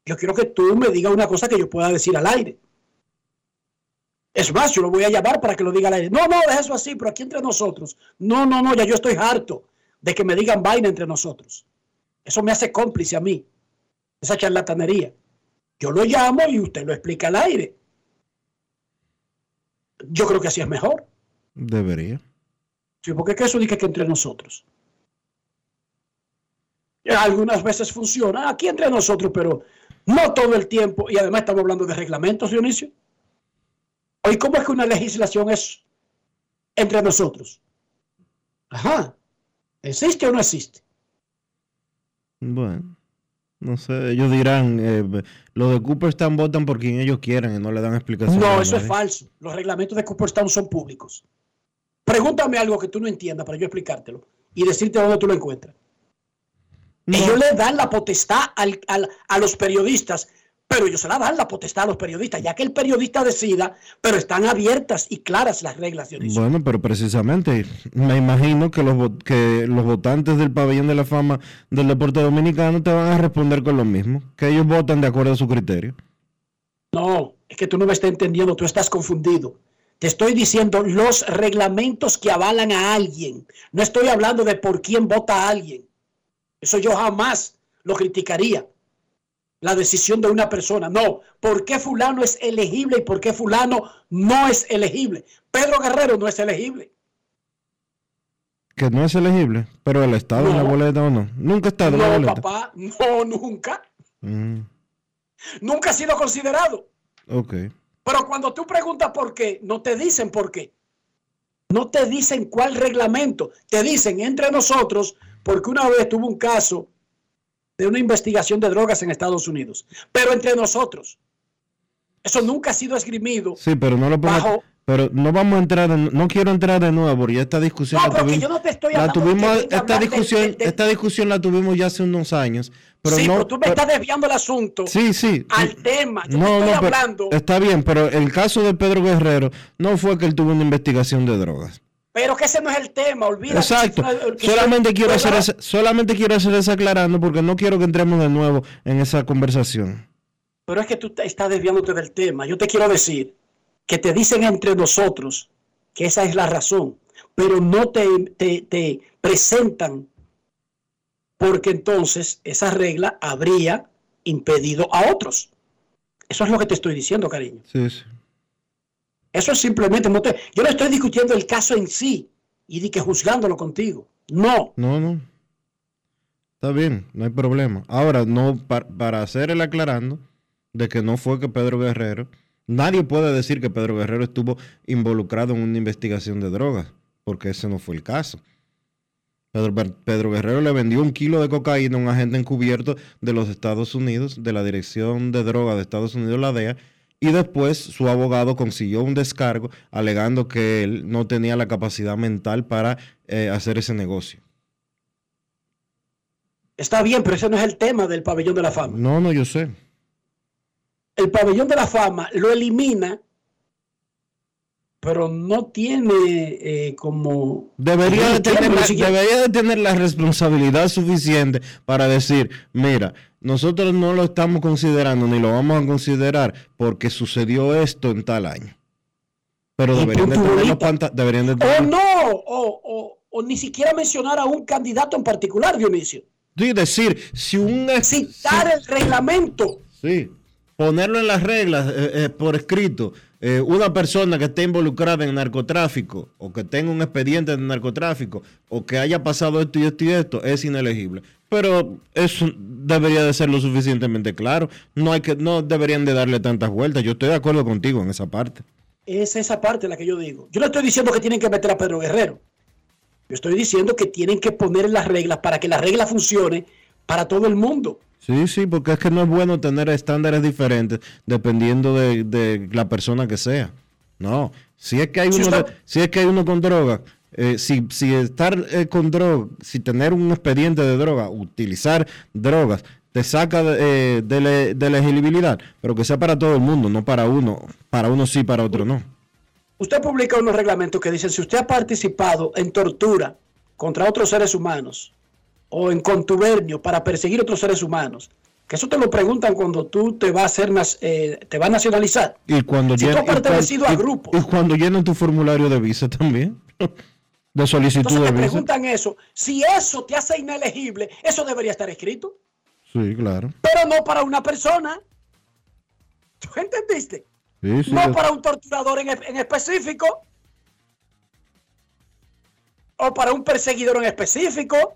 Yo quiero que tú me digas una cosa que yo pueda decir al aire. Es más, yo lo voy a llamar para que lo diga al aire. No, no, deja eso así, pero aquí entre nosotros. No, no, no, ya yo estoy harto de que me digan vaina entre nosotros. Eso me hace cómplice a mí. Esa charlatanería. Yo lo llamo y usted lo explica al aire. Yo creo que así es mejor. Debería. Sí, porque eso dice que entre nosotros. Algunas veces funciona aquí entre nosotros, pero no todo el tiempo. Y además estamos hablando de reglamentos, Dionisio. Hoy, ¿cómo es que una legislación es entre nosotros? Ajá. ¿Existe o no existe? Bueno, no sé, ellos dirán, eh, los de Cooperstown votan por quien ellos quieran y no le dan explicación. No, eso es falso. Los reglamentos de Cooperstown son públicos. Pregúntame algo que tú no entiendas para yo explicártelo y decirte dónde tú lo encuentras. Ellos le dan la potestad al, al, a los periodistas, pero ellos se la dan la potestad a los periodistas, ya que el periodista decida, pero están abiertas y claras las reglas. Dionisio. Bueno, pero precisamente me imagino que los, que los votantes del pabellón de la fama del deporte dominicano te van a responder con lo mismo, que ellos votan de acuerdo a su criterio. No, es que tú no me estás entendiendo, tú estás confundido. Te estoy diciendo los reglamentos que avalan a alguien. No estoy hablando de por quién vota a alguien. Eso yo jamás lo criticaría. La decisión de una persona. No, ¿por qué fulano es elegible y por qué fulano no es elegible? Pedro Guerrero no es elegible. Que no es elegible, pero el Estado No. en la boleta o no. Nunca está en la No, boleta. papá, no, nunca. Mm, Nunca ha sido considerado. ok. Pero cuando tú preguntas por qué, no te dicen por qué. No te dicen cuál reglamento. Te dicen entre nosotros, porque una vez tuvo un caso de una investigación de drogas en Estados Unidos. Pero entre nosotros. Eso nunca ha sido esgrimido. Sí, pero no lo pongas- Bajo- Pero no vamos a entrar, en- no quiero entrar de nuevo, porque esta discusión No, la tuvimos, yo no te estoy la tuvimos esta discusión, esta discusión la tuvimos ya hace unos años, pero sí, no. pero tú me pero- estás desviando el asunto sí, sí. al tema. Yo no, te estoy no, pero hablando. está bien, pero el caso de Pedro Guerrero no fue que él tuvo una investigación de drogas. Pero que ese no es el tema, olvídate. Exacto. Que Solamente eso- quiero hacer solamente quiero hacer esa aclarando porque no quiero que entremos de nuevo en esa conversación. Pero es que tú estás desviándote del tema. Yo te quiero decir que te dicen entre nosotros que esa es la razón, pero no te, te- te presentan porque entonces esa regla habría impedido a otros. Eso es lo que te estoy diciendo, cariño. Sí, sí. Eso es simplemente, yo no estoy discutiendo el caso en sí y di que juzgándolo contigo. No, No, no. Está bien, no hay problema. Ahora, no pa- para hacer el aclarando de que no fue que Pedro Guerrero, nadie puede decir que Pedro Guerrero estuvo involucrado en una investigación de drogas, porque ese no fue el caso. Pedro, Pedro Guerrero le vendió un kilo de cocaína a un agente encubierto de los Estados Unidos, de la Dirección de Drogas de Estados Unidos, la DEA, y después su abogado consiguió un descargo alegando que él no tenía la capacidad mental para eh, hacer ese negocio. está bien, pero ese no es el tema del pabellón de la fama. No, no, yo sé. el pabellón de la fama lo elimina, pero no tiene eh, como... Debería de, no tener la, debería de tener la responsabilidad suficiente para decir, mira, nosotros no lo estamos considerando ni lo vamos a considerar porque sucedió esto en tal año. Pero deberían de, tener los deberían de tener- no, o, o- o ni siquiera mencionar a un candidato en particular, Dionisio. Sí, decir, si un... Citar el reglamento. Sí, ponerlo en las reglas eh, eh, por escrito. Eh, una persona que esté involucrada en narcotráfico o que tenga un expediente de narcotráfico o que haya pasado esto y esto y esto es inelegible. pero eso debería de ser lo suficientemente claro. No hay que, no deberían de darle tantas vueltas. Yo estoy de acuerdo contigo en esa parte. Es esa parte la que yo digo. Yo no estoy diciendo que tienen que meter a Pedro Guerrero. Yo estoy diciendo que tienen que poner las reglas para que la regla funcione para todo el mundo. Sí, sí, porque es que no es bueno tener estándares diferentes dependiendo de, de la persona que sea. No, si es que hay uno, si es que hay uno con droga, eh, si, si estar eh, con droga, si tener un expediente de droga, utilizar drogas, te saca de, eh, de de la elegibilidad, pero que sea para todo el mundo, no para uno, para uno sí, para otro no. Usted publica unos reglamentos que dicen si usted ha participado en tortura contra otros seres humanos o en contubernio para perseguir otros seres humanos, que eso te lo preguntan cuando tú te vas a hacer, eh, te vas a nacionalizar. Y cuando Si llena- pertenecido a grupos. y cuando llenan tu formulario de visa también, de solicitud Entonces de te visa. preguntan eso. Si eso te hace inelegible, eso debería estar escrito, Sí, claro. pero no para una persona. ¿Tú entendiste? Sí, sí, no es- para un torturador en, en específico. O para un perseguidor en específico.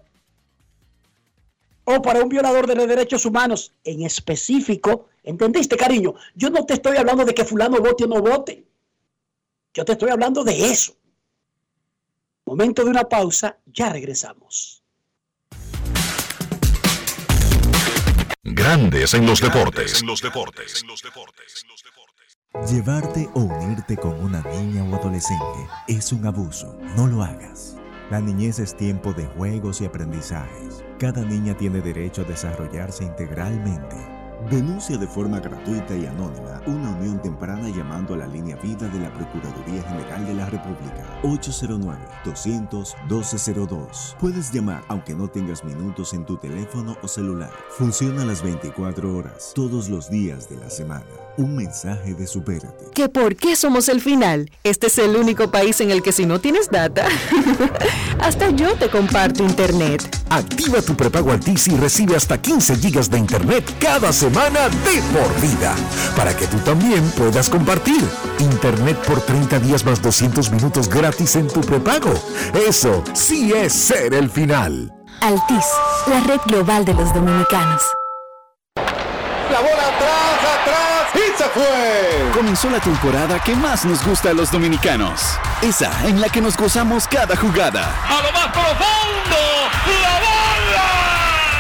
O para un violador de los derechos humanos en específico. ¿Entendiste, cariño? Yo no te estoy hablando de que fulano vote o no vote. Yo te estoy hablando de eso. Momento de una pausa, ya regresamos. Grandes en los deportes. En los deportes. Llevarte o unirte con una niña o adolescente es un abuso. No lo hagas. La niñez es tiempo de juegos y aprendizajes. Cada niña tiene derecho a desarrollarse integralmente. Denuncia de forma gratuita y anónima una unión temprana llamando a la línea vida de la Procuraduría General de la República 809-200-1202. Puedes llamar aunque no tengas minutos en tu teléfono o celular. Funciona las 24 horas, todos los días de la semana. Un mensaje de Supérate. ¿Que por qué somos el final? Este es el único país en el que si no tienes data, hasta yo te comparto internet. Activa tu prepago Altis y recibe hasta 15 gigas de internet cada semana de por vida. Para que tú también puedas compartir. Internet por 30 días más 200 minutos gratis en tu prepago. Eso sí es ser el final. Altis, la red global de los dominicanos. La bola atrás, atrás y se fue. Comenzó la temporada que más nos gusta a los dominicanos. Esa en la que nos gozamos cada jugada. A lo más profundo, la bola.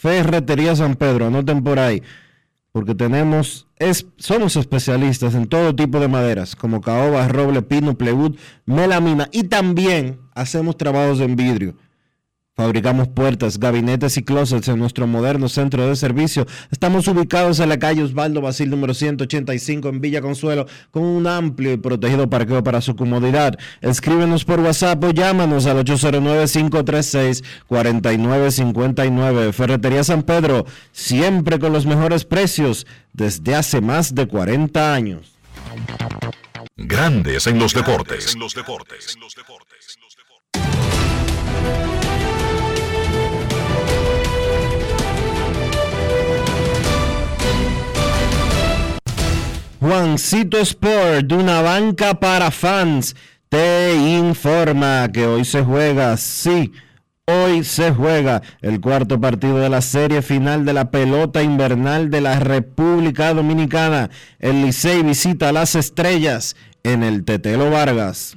Ferretería San Pedro, anoten por ahí. Porque tenemos, es, somos especialistas en todo tipo de maderas, como caoba, roble, pino, plywood, melamina y también hacemos trabajos en vidrio. Fabricamos puertas, gabinetes y closets en nuestro moderno centro de servicio. Estamos ubicados en la calle Osvaldo Basil número 185 en Villa Consuelo con un amplio y protegido parqueo para su comodidad. Escríbenos por WhatsApp o llámanos al 809-536-4959. Ferretería San Pedro, siempre con los mejores precios desde hace más de 40 años. Grandes en los deportes. En los deportes. Juancito Sport, de una banca para fans, te informa que hoy se juega, sí, hoy se juega el cuarto partido de la serie final de la pelota invernal de la República Dominicana. El Licey visita a las estrellas en el Tetelo Vargas.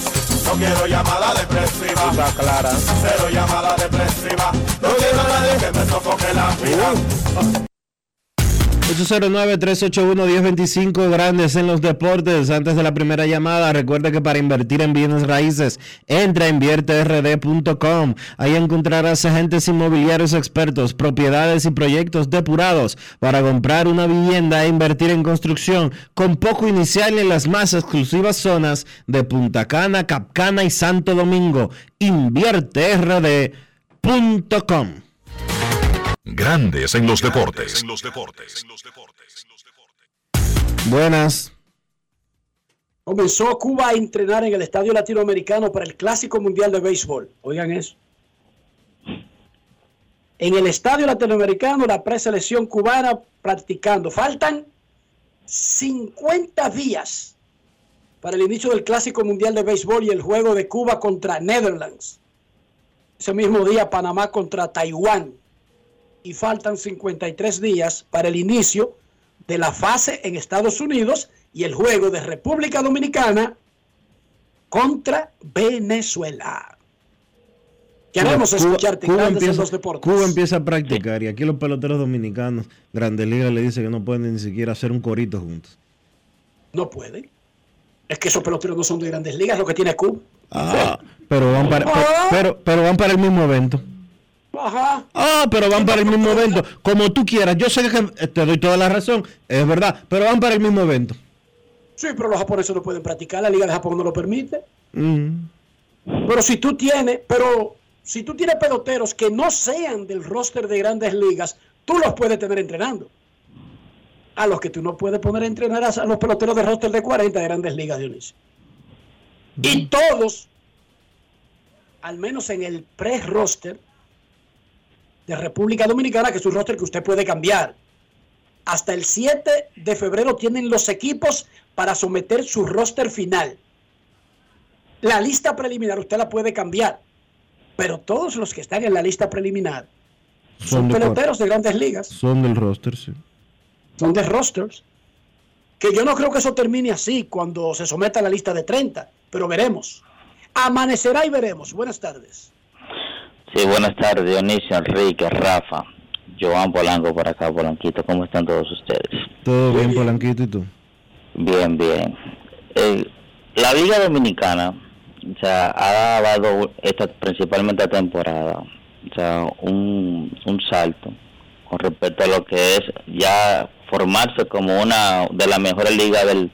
No quiero llamada depresiva. Está clara. Cero llamada depresiva. No quiero a nadie que me sofoque la vida. 809-381-1025, grandes en los deportes. Antes de la primera llamada, recuerda que para invertir en bienes raíces, entra a invierterd.com. Ahí encontrarás agentes inmobiliarios expertos, propiedades y proyectos depurados para comprar una vivienda e invertir en construcción con poco inicial en las más exclusivas zonas de Punta Cana, Capcana y Santo Domingo. invierterd.com. Grandes en los deportes. Buenas. Comenzó Cuba a entrenar en el Estadio Latinoamericano para el Clásico Mundial de Béisbol. Oigan eso. En el Estadio Latinoamericano, la preselección cubana practicando. Faltan 50 días para el inicio del Clásico Mundial de Béisbol y el juego de Cuba contra Netherlands. Ese mismo día, Panamá contra Taiwán y faltan 53 días para el inicio de la fase en Estados Unidos y el juego de República Dominicana contra Venezuela. Queremos Cuba- escucharte Cuba en empieza, los deportes. Cuba empieza a practicar y aquí los peloteros dominicanos, Grandes Ligas le dice que no pueden ni siquiera hacer un corito juntos. No pueden. Es que esos peloteros no son de grandes ligas, lo que tiene Cuba. Ah, pero van para, pero, pero, pero van para el mismo evento. Ajá. Ah, pero van para el mismo evento. Como tú quieras. Yo sé que te doy toda la razón. Es verdad. Pero van para el mismo evento. Sí, pero los japoneses no pueden practicar, la Liga de Japón no lo permite. Mm. Pero si tú tienes, pero si tú tienes peloteros que no sean del roster de grandes ligas, tú los puedes tener entrenando. A los que tú no puedes poner a entrenar a los peloteros de roster de 40 de grandes ligas, Dionisio. Y todos, al menos en el pre-roster de República Dominicana, que es un roster que usted puede cambiar. Hasta el 7 de febrero tienen los equipos para someter su roster final. La lista preliminar usted la puede cambiar, pero todos los que están en la lista preliminar son de peloteros de grandes ligas, Son del roster, sí. son de rosters. Que yo no creo que eso termine así cuando se someta a la lista de 30, pero veremos. Amanecerá y veremos. Buenas tardes. Sí, buenas tardes, Dionisio, Enrique, Rafa, Joan Polanco por acá, Polanquito. ¿Cómo están todos ustedes? Todo bien, Polanquito, ¿y tú? Bien, bien. Eh, la Liga Dominicana, o sea, ha dado esta, principalmente esta temporada, o sea, un, un salto con respecto a lo que es ya formarse como una de las mejores ligas del,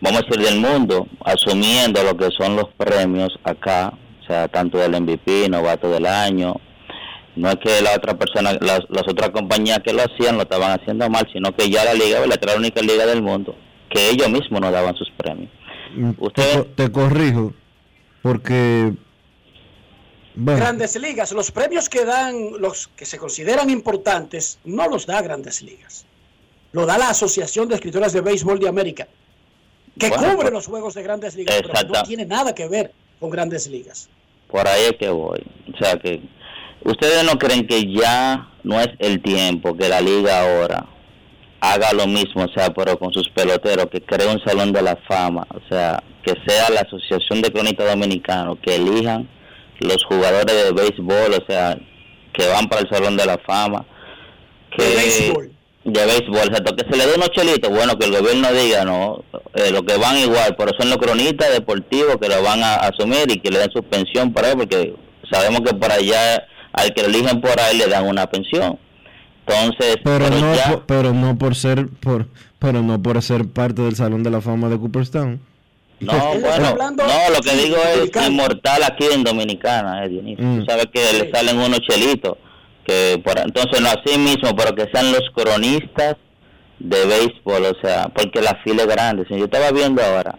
vamos a decir, del mundo, asumiendo lo que son los premios acá, sea, tanto del MVP, novato del año. No es que la otra persona, las, las otras compañías que lo hacían lo estaban haciendo mal, sino que ya la liga, ¿verdad? que era la única liga del mundo, que ellos mismos nos daban sus premios. Te, co- te corrijo, porque... Bueno, Grandes ligas, los premios que dan, los que se consideran importantes, no los da Grandes Ligas. Lo da la Asociación de Escritores de Béisbol de América, que Bueno, cubre pues, los juegos de Grandes Ligas, pero que no tiene nada que ver con Grandes Ligas. Por ahí es que voy. O sea que ustedes no creen que ya no es el tiempo que la liga ahora haga lo mismo, o sea, pero con sus peloteros, que cree un salón de la fama, o sea, que sea la Asociación de Cronistas Dominicanos, que elijan los jugadores de béisbol, o sea, que van para el salón de la fama, que De béisbol. exacto, que se le dé unos chelitos, bueno, que el gobierno diga, no, eh, lo que van igual, pero son los cronistas deportivos que lo van a asumir y que le den su pensión para él, porque sabemos que por allá, al que lo eligen por ahí, le dan una pensión. Entonces, pero, pero no, ya- por- pero no por ser por pero no por ser parte del Salón de la Fama de Cooperstown. No, bueno, no, lo que digo es inmortal aquí en Dominicana, eh, Dionisio. Mm. Tú sabes que le salen unos chelitos, que por, entonces no así mismo, pero que sean los cronistas de béisbol, o sea, porque la fila es grande. Si yo estaba viendo ahora,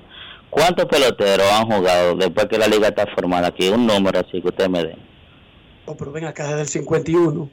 ¿cuántos peloteros han jugado después que la liga está formada? Aquí un número así que usted me dé. Oh, pero ven acá desde el 51.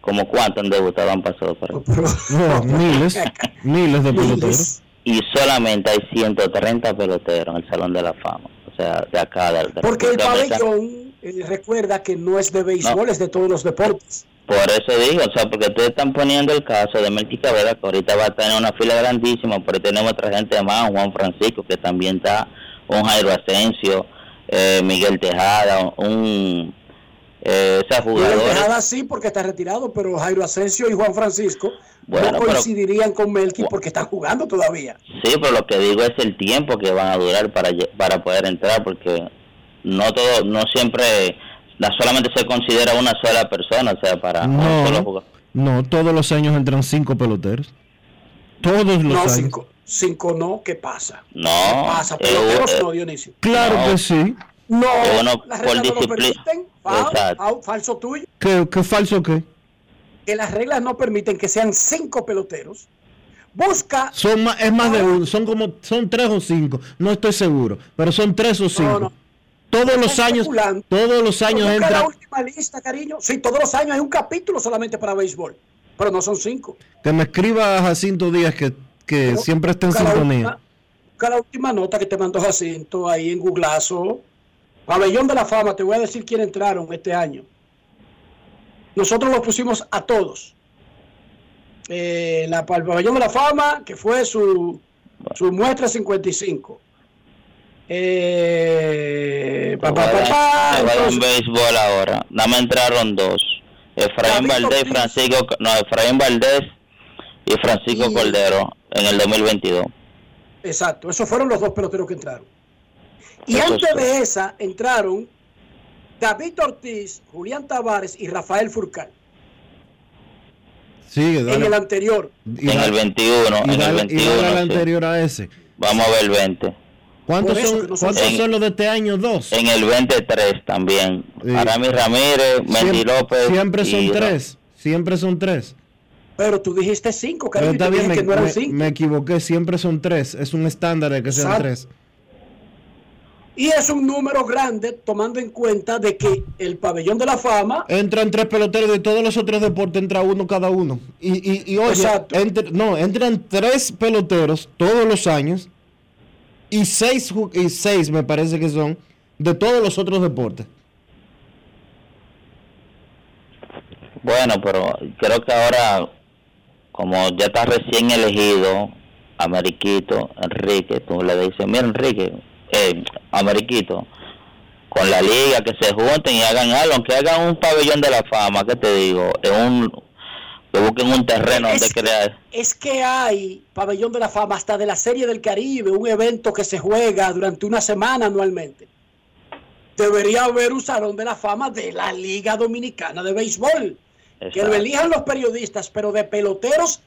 ¿Como cuántos han debutado han pasado por ahí? No, miles, miles de peloteros. Y solamente hay 130 peloteros en el Salón de la Fama. Sea, de acá del de Porque el pabellón, eh, recuerda que no es de béisbol, es de todos los deportes. Por eso digo, o sea, porque ustedes están poniendo el caso de Melqui Cabrera, que ahorita va a tener una fila grandísima, pero tenemos otra gente más, Juan Francisco, que también está, un Jairo Asensio, eh, Miguel Tejada, un... Eh, ese Miguel jugador... Tejada sí porque está retirado, pero Jairo Asensio y Juan Francisco Bueno, no pero- coincidirían con Melqui porque están jugando todavía. Sí, pero lo que digo es el tiempo que van a durar para, para poder entrar, porque no todo, no siempre, no solamente se considera una sola persona, o sea, para un solo No, jugador. no, todos los años entran cinco peloteros. Todos los No, años. cinco, cinco no, ¿qué pasa? No, ¿Qué pasa? eh, Peloteros eh, no, Dionisio. Claro No. que sí. No, bueno, las por reglas no lo disciplina. permiten. Falso tuyo. ¿Qué, qué falso qué? Que las reglas no permiten que sean cinco peloteros. Busca Son más, es más de uno, son como, son tres o cinco, no estoy seguro, pero son tres o cinco. no. Todos los años, todos los años Busca entra, la última lista, cariño. Sí, todos los años hay un capítulo solamente para béisbol, pero no son cinco. que me escriba Jacinto Díaz que, que siempre está en sintonía. última- busca la última nota que te mandó Jacinto ahí en Googleazo. Pabellón de la Fama, te voy a decir quién entraron este año. Nosotros los pusimos a todos. Eh, la, el Pabellón de la Fama, que fue su, su muestra 55. Eh, pa, pa, pa, dar un entonces, béisbol ahora. Nada más entraron dos. Efraín Valdés y. Francisco, no, Efraín Valdés y Francisco Y- Cordero en el 2022. Exacto, esos fueron los dos peloteros que entraron. Y Eso antes sí. de esa entraron David Ortiz, Julián Tavares y Rafael Furcal. Sigue, En dale. el anterior. Y en da- el 21, y en el dale- y 21. dale al sí. anterior a ese. Vamos a ver el 20. ¿Cuántos eso son, cuántos cinco. son los de este año? Dos. En el 23 también. Sí. Aramis Ramírez, Mendy Siempre, López. siempre son y- tres. Siempre son tres. Pero tú dijiste cinco, Pero cariño, bien, dije me, que no eran me- cinco. me equivoqué. Siempre son tres. Es un estándar de que sean Exacto. tres. Y es un número grande tomando en cuenta de que el pabellón de la fama, Entran tres peloteros de todos los otros deportes, entra uno cada uno. Y, y, y oye, Exacto. entre- no, entran tres peloteros todos los años y seis, y seis me parece que son de todos los otros deportes. Bueno, pero creo que ahora, como ya está recién elegido, Ameriquito, Enrique, tú le dices, mira Enrique, eh, Ameriquito, con la liga, que se junten y hagan algo, aunque hagan un pabellón de la fama, que te digo, en un, que busquen un terreno donde Es que- crear. es que hay pabellón de la fama hasta de la Serie del Caribe, un evento que se juega durante una semana anualmente. Debería haber un salón de la fama de la Liga Dominicana de Béisbol. Que lo Exacto. elijan los periodistas, pero de peloteros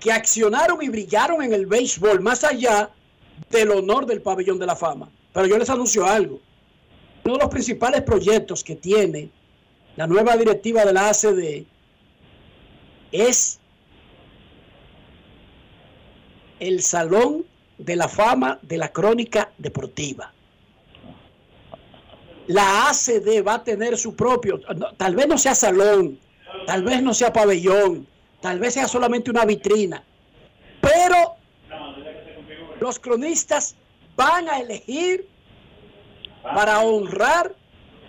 que accionaron y brillaron en el béisbol, más allá del honor del pabellón de la fama. Pero yo les anuncio algo. Uno de los principales proyectos que tiene la nueva directiva de la ACD es el Salón de la Fama de la Crónica Deportiva. La ACD va a tener su propio, tal vez no sea salón, tal vez no sea pabellón, tal vez sea solamente una vitrina, pero los cronistas van a elegir para honrar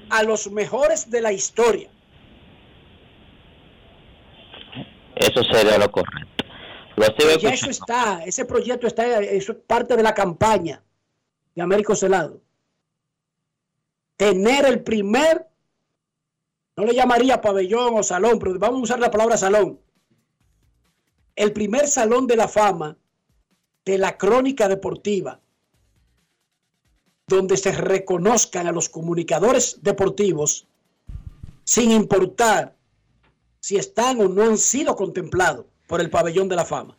a los mejores de la historia. Eso sería lo correcto. Lo ya eso está, ese proyecto está, eso es parte de la campaña de Américo Celado. Tener el primer, no le llamaría pabellón o salón, pero vamos a usar la palabra salón. El primer salón de la fama de la crónica deportiva, donde se reconozcan a los comunicadores deportivos sin importar si están o no han sido contemplados por el pabellón de la fama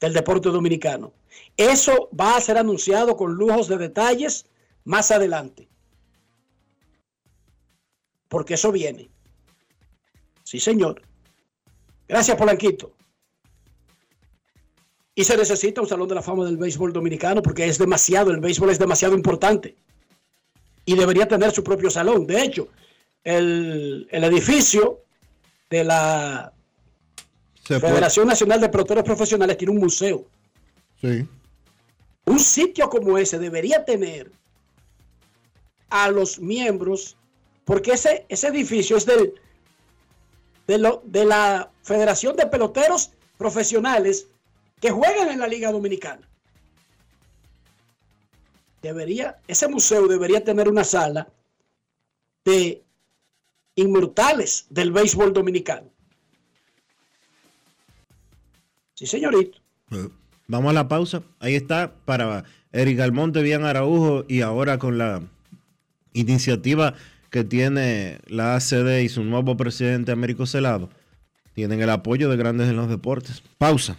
del deporte dominicano. Eso va a ser anunciado con lujos de detalles más adelante. Porque eso viene. Sí, señor. Gracias, Polanquito. Y se necesita un salón de la fama del béisbol dominicano porque es demasiado, el béisbol es demasiado importante. Y debería tener su propio salón. De hecho, el, el edificio de la Federación Nacional de Peloteros Profesionales tiene un museo. Sí. Un sitio como ese debería tener a los miembros, porque ese, ese edificio es del, de, lo, de la Federación de Peloteros Profesionales que juegan en la Liga Dominicana. Debería, ese museo debería tener una sala de inmortales del béisbol dominicano. Sí, señorito. Vamos a la pausa. Ahí está para Eric Almonte, Bien Araujo y ahora con la iniciativa que tiene la ACD y su nuevo presidente Américo Celado, tienen el apoyo de Grandes en los Deportes. Pausa.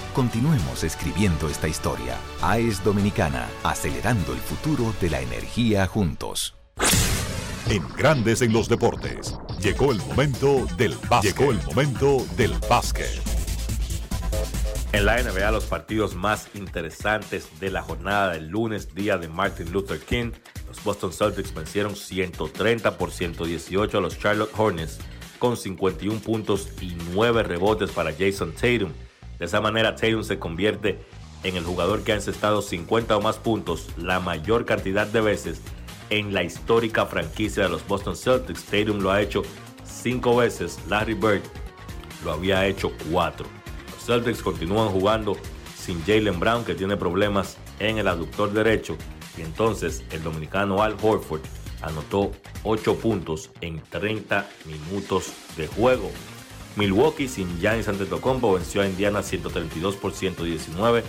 Continuemos escribiendo esta historia. AES Dominicana, acelerando el futuro de la energía juntos. En Grandes en los Deportes, llegó el momento del básquet. Llegó el momento del básquet. En la NBA, los partidos más interesantes de la jornada del lunes, día de Martin Luther King, los Boston Celtics vencieron 130 por 118 a los Charlotte Hornets con 51 puntos y 9 rebotes para Jason Tatum de esa manera, Tatum se convierte en el jugador que ha encestado 50 o más puntos, la mayor cantidad de veces en la histórica franquicia de los Boston Celtics. Tatum lo ha hecho 5 veces, Larry Bird lo había hecho 4. Los Celtics continúan jugando sin Jalen Brown, que tiene problemas en el aductor derecho, y entonces el dominicano Al Horford anotó 8 puntos en 30 minutos de juego. Milwaukee sin Giannis Antetokounmpo venció a Indiana 132 por 119.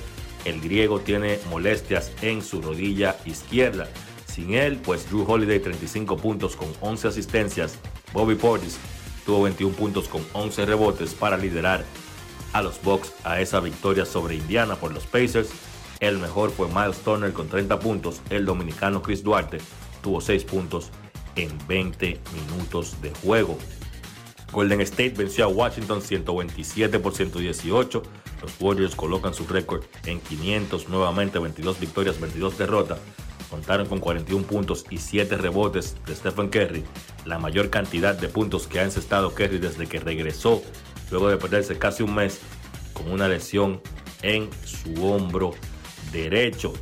El griego tiene molestias en su rodilla izquierda. Sin él, pues Drew Holiday 35 puntos con 11 asistencias. Bobby Portis tuvo 21 puntos con 11 rebotes para liderar a los Bucks a esa victoria sobre Indiana por los Pacers. El mejor fue Miles Turner con 30 puntos. El dominicano Chris Duarte tuvo 6 puntos en 20 minutos de juego. Golden State venció a Washington 127 por 118. Los Warriors colocan su récord en 500 nuevamente, 22 victorias, 22 derrotas. Contaron con 41 puntos y 7 rebotes de Stephen Curry, la mayor cantidad de puntos que ha encestado Curry desde que regresó, luego de perderse casi un mes con una lesión en su hombro derecho.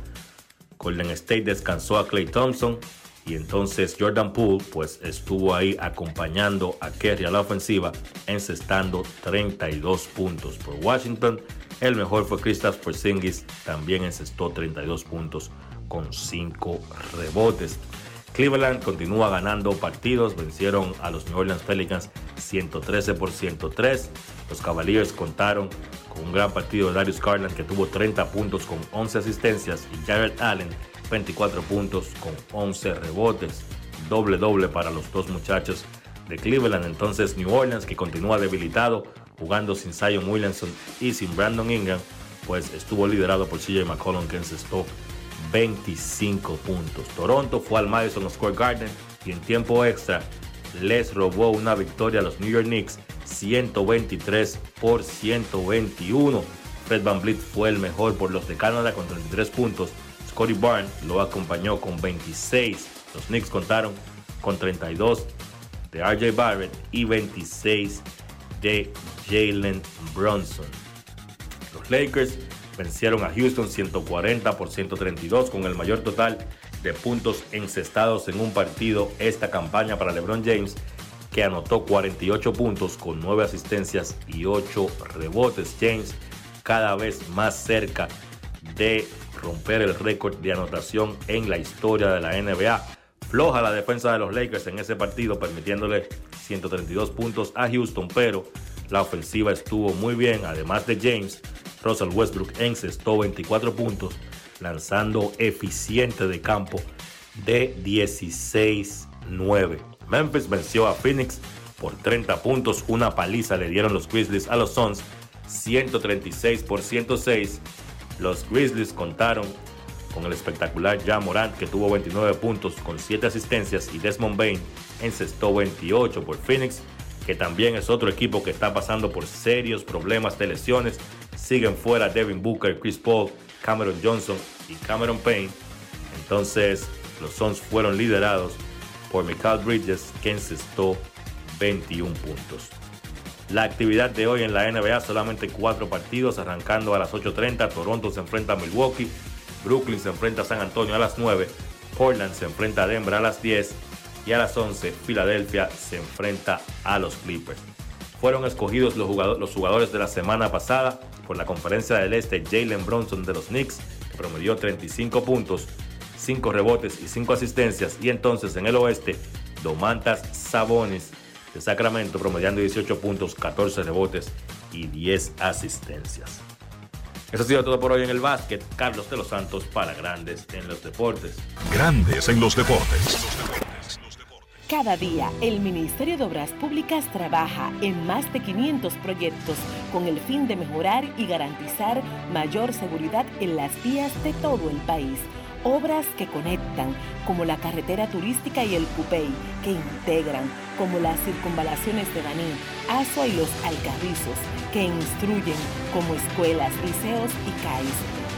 Golden State descansó a Clay Thompson, y entonces Jordan Poole pues estuvo ahí acompañando a Kerry a la ofensiva, encestando 32 puntos por Washington. El mejor fue Kristaps Porzingis, también encestó 32 puntos con 5 rebotes. Cleveland continúa ganando partidos, vencieron a los New Orleans Pelicans 113 por 103. Los Cavaliers contaron con un gran partido de Darius Garland que tuvo 30 puntos con 11 asistencias y Jared Allen 24 puntos con 11 rebotes. Doble doble para los dos muchachos de Cleveland. Entonces New Orleans, que continúa debilitado, jugando sin Zion Williamson y sin Brandon Ingram, pues estuvo liderado por CJ McCollum que encestó 25 puntos. Toronto fue al Madison Square Garden y en tiempo extra les robó una victoria a los New York Knicks 123 por 121. Fred Van Vliet fue el mejor por los de Canadá con 33 puntos. Scotty Barnes lo acompañó con 26. Los Knicks contaron con 32 de RJ Barrett y 26 de Jalen Brunson. Los Lakers vencieron a Houston 140 por 132 con el mayor total de puntos encestados en un partido esta campaña para LeBron James que anotó 48 puntos con 9 asistencias y 8 rebotes. James cada vez más cerca de romper el récord de anotación en la historia de la NBA. Floja la defensa de los Lakers en ese partido, permitiéndole 132 puntos a Houston, pero la ofensiva estuvo muy bien. Además de James, Russell Westbrook encestó 24 puntos, lanzando eficiente de campo de 16-9. Memphis venció a Phoenix por 30 puntos, una paliza le dieron los Grizzlies a los Suns 136 por 106. Los Grizzlies contaron con el espectacular Ja Morant que tuvo 29 puntos con 7 asistencias y Desmond Bain encestó 28 por Phoenix, que también es otro equipo que está pasando por serios problemas de lesiones. Siguen fuera Devin Booker, Chris Paul, Cameron Johnson y Cameron Payne. Entonces los Suns fueron liderados por Michael Bridges que encestó 21 puntos. La actividad de hoy en la NBA solamente cuatro partidos, arrancando a las 8.30. Toronto se enfrenta a Milwaukee, Brooklyn se enfrenta a San Antonio a las 9, Portland se enfrenta a Denver a las 10 y a las 11 Filadelfia se enfrenta a los Clippers. Fueron escogidos los jugadores, de la semana pasada por la conferencia del Este Jalen Bronson de los Knicks, que promedió 35 puntos, 5 rebotes y 5 asistencias. Y entonces en el Oeste, Domantas Sabonis de Sacramento, promediando 18 puntos, 14 rebotes y 10 asistencias. Eso ha sido todo por hoy en el básquet. Carlos de los Santos para Grandes en los Deportes. Grandes en los Deportes. Cada día, el Ministerio de Obras Públicas trabaja en más de 500 proyectos con el fin de mejorar y garantizar mayor seguridad en las vías de todo el país Obras que conectan, como la carretera turística y el Cupey, que integran, como las circunvalaciones de Baní, Asua y los Alcarrizos, que instruyen, como escuelas, liceos y CAIS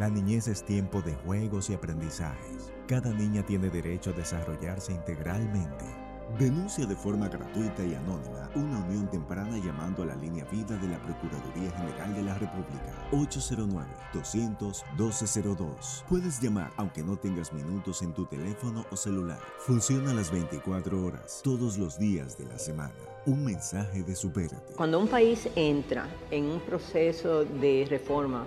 La niñez es tiempo de juegos y aprendizajes. Cada niña tiene derecho a desarrollarse integralmente. Denuncia de forma gratuita y anónima una unión temprana llamando a la línea vida de la Procuraduría General de la República 809-200-1202. Puedes llamar aunque no tengas minutos en tu teléfono o celular. Funciona las 24 horas, todos los días de la semana. Un mensaje de Supérate. Cuando un país entra en un proceso de reforma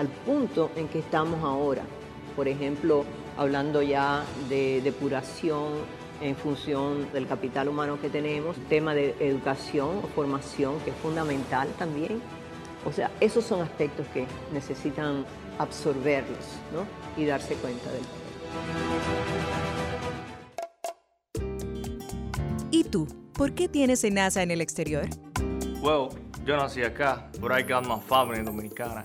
al punto en que estamos ahora. Por ejemplo, hablando ya de depuración en función del capital humano que tenemos, tema de educación o formación que es fundamental también. O sea, esos son aspectos que necesitan absorberlos y darse cuenta del ¿Y tú? ¿Por qué tienes NASA en el exterior? Well, yo nací acá, but I got my family dominicana.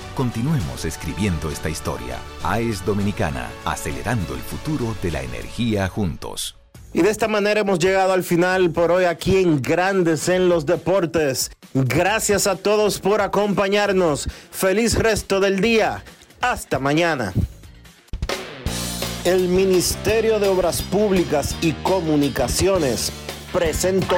Continuemos escribiendo esta historia. AES Dominicana, acelerando el futuro de la energía juntos. Y de esta manera hemos llegado al final por hoy aquí en Grandes en los Deportes. Gracias a todos por acompañarnos. Feliz resto del día. Hasta mañana. El Ministerio de Obras Públicas y Comunicaciones presentó.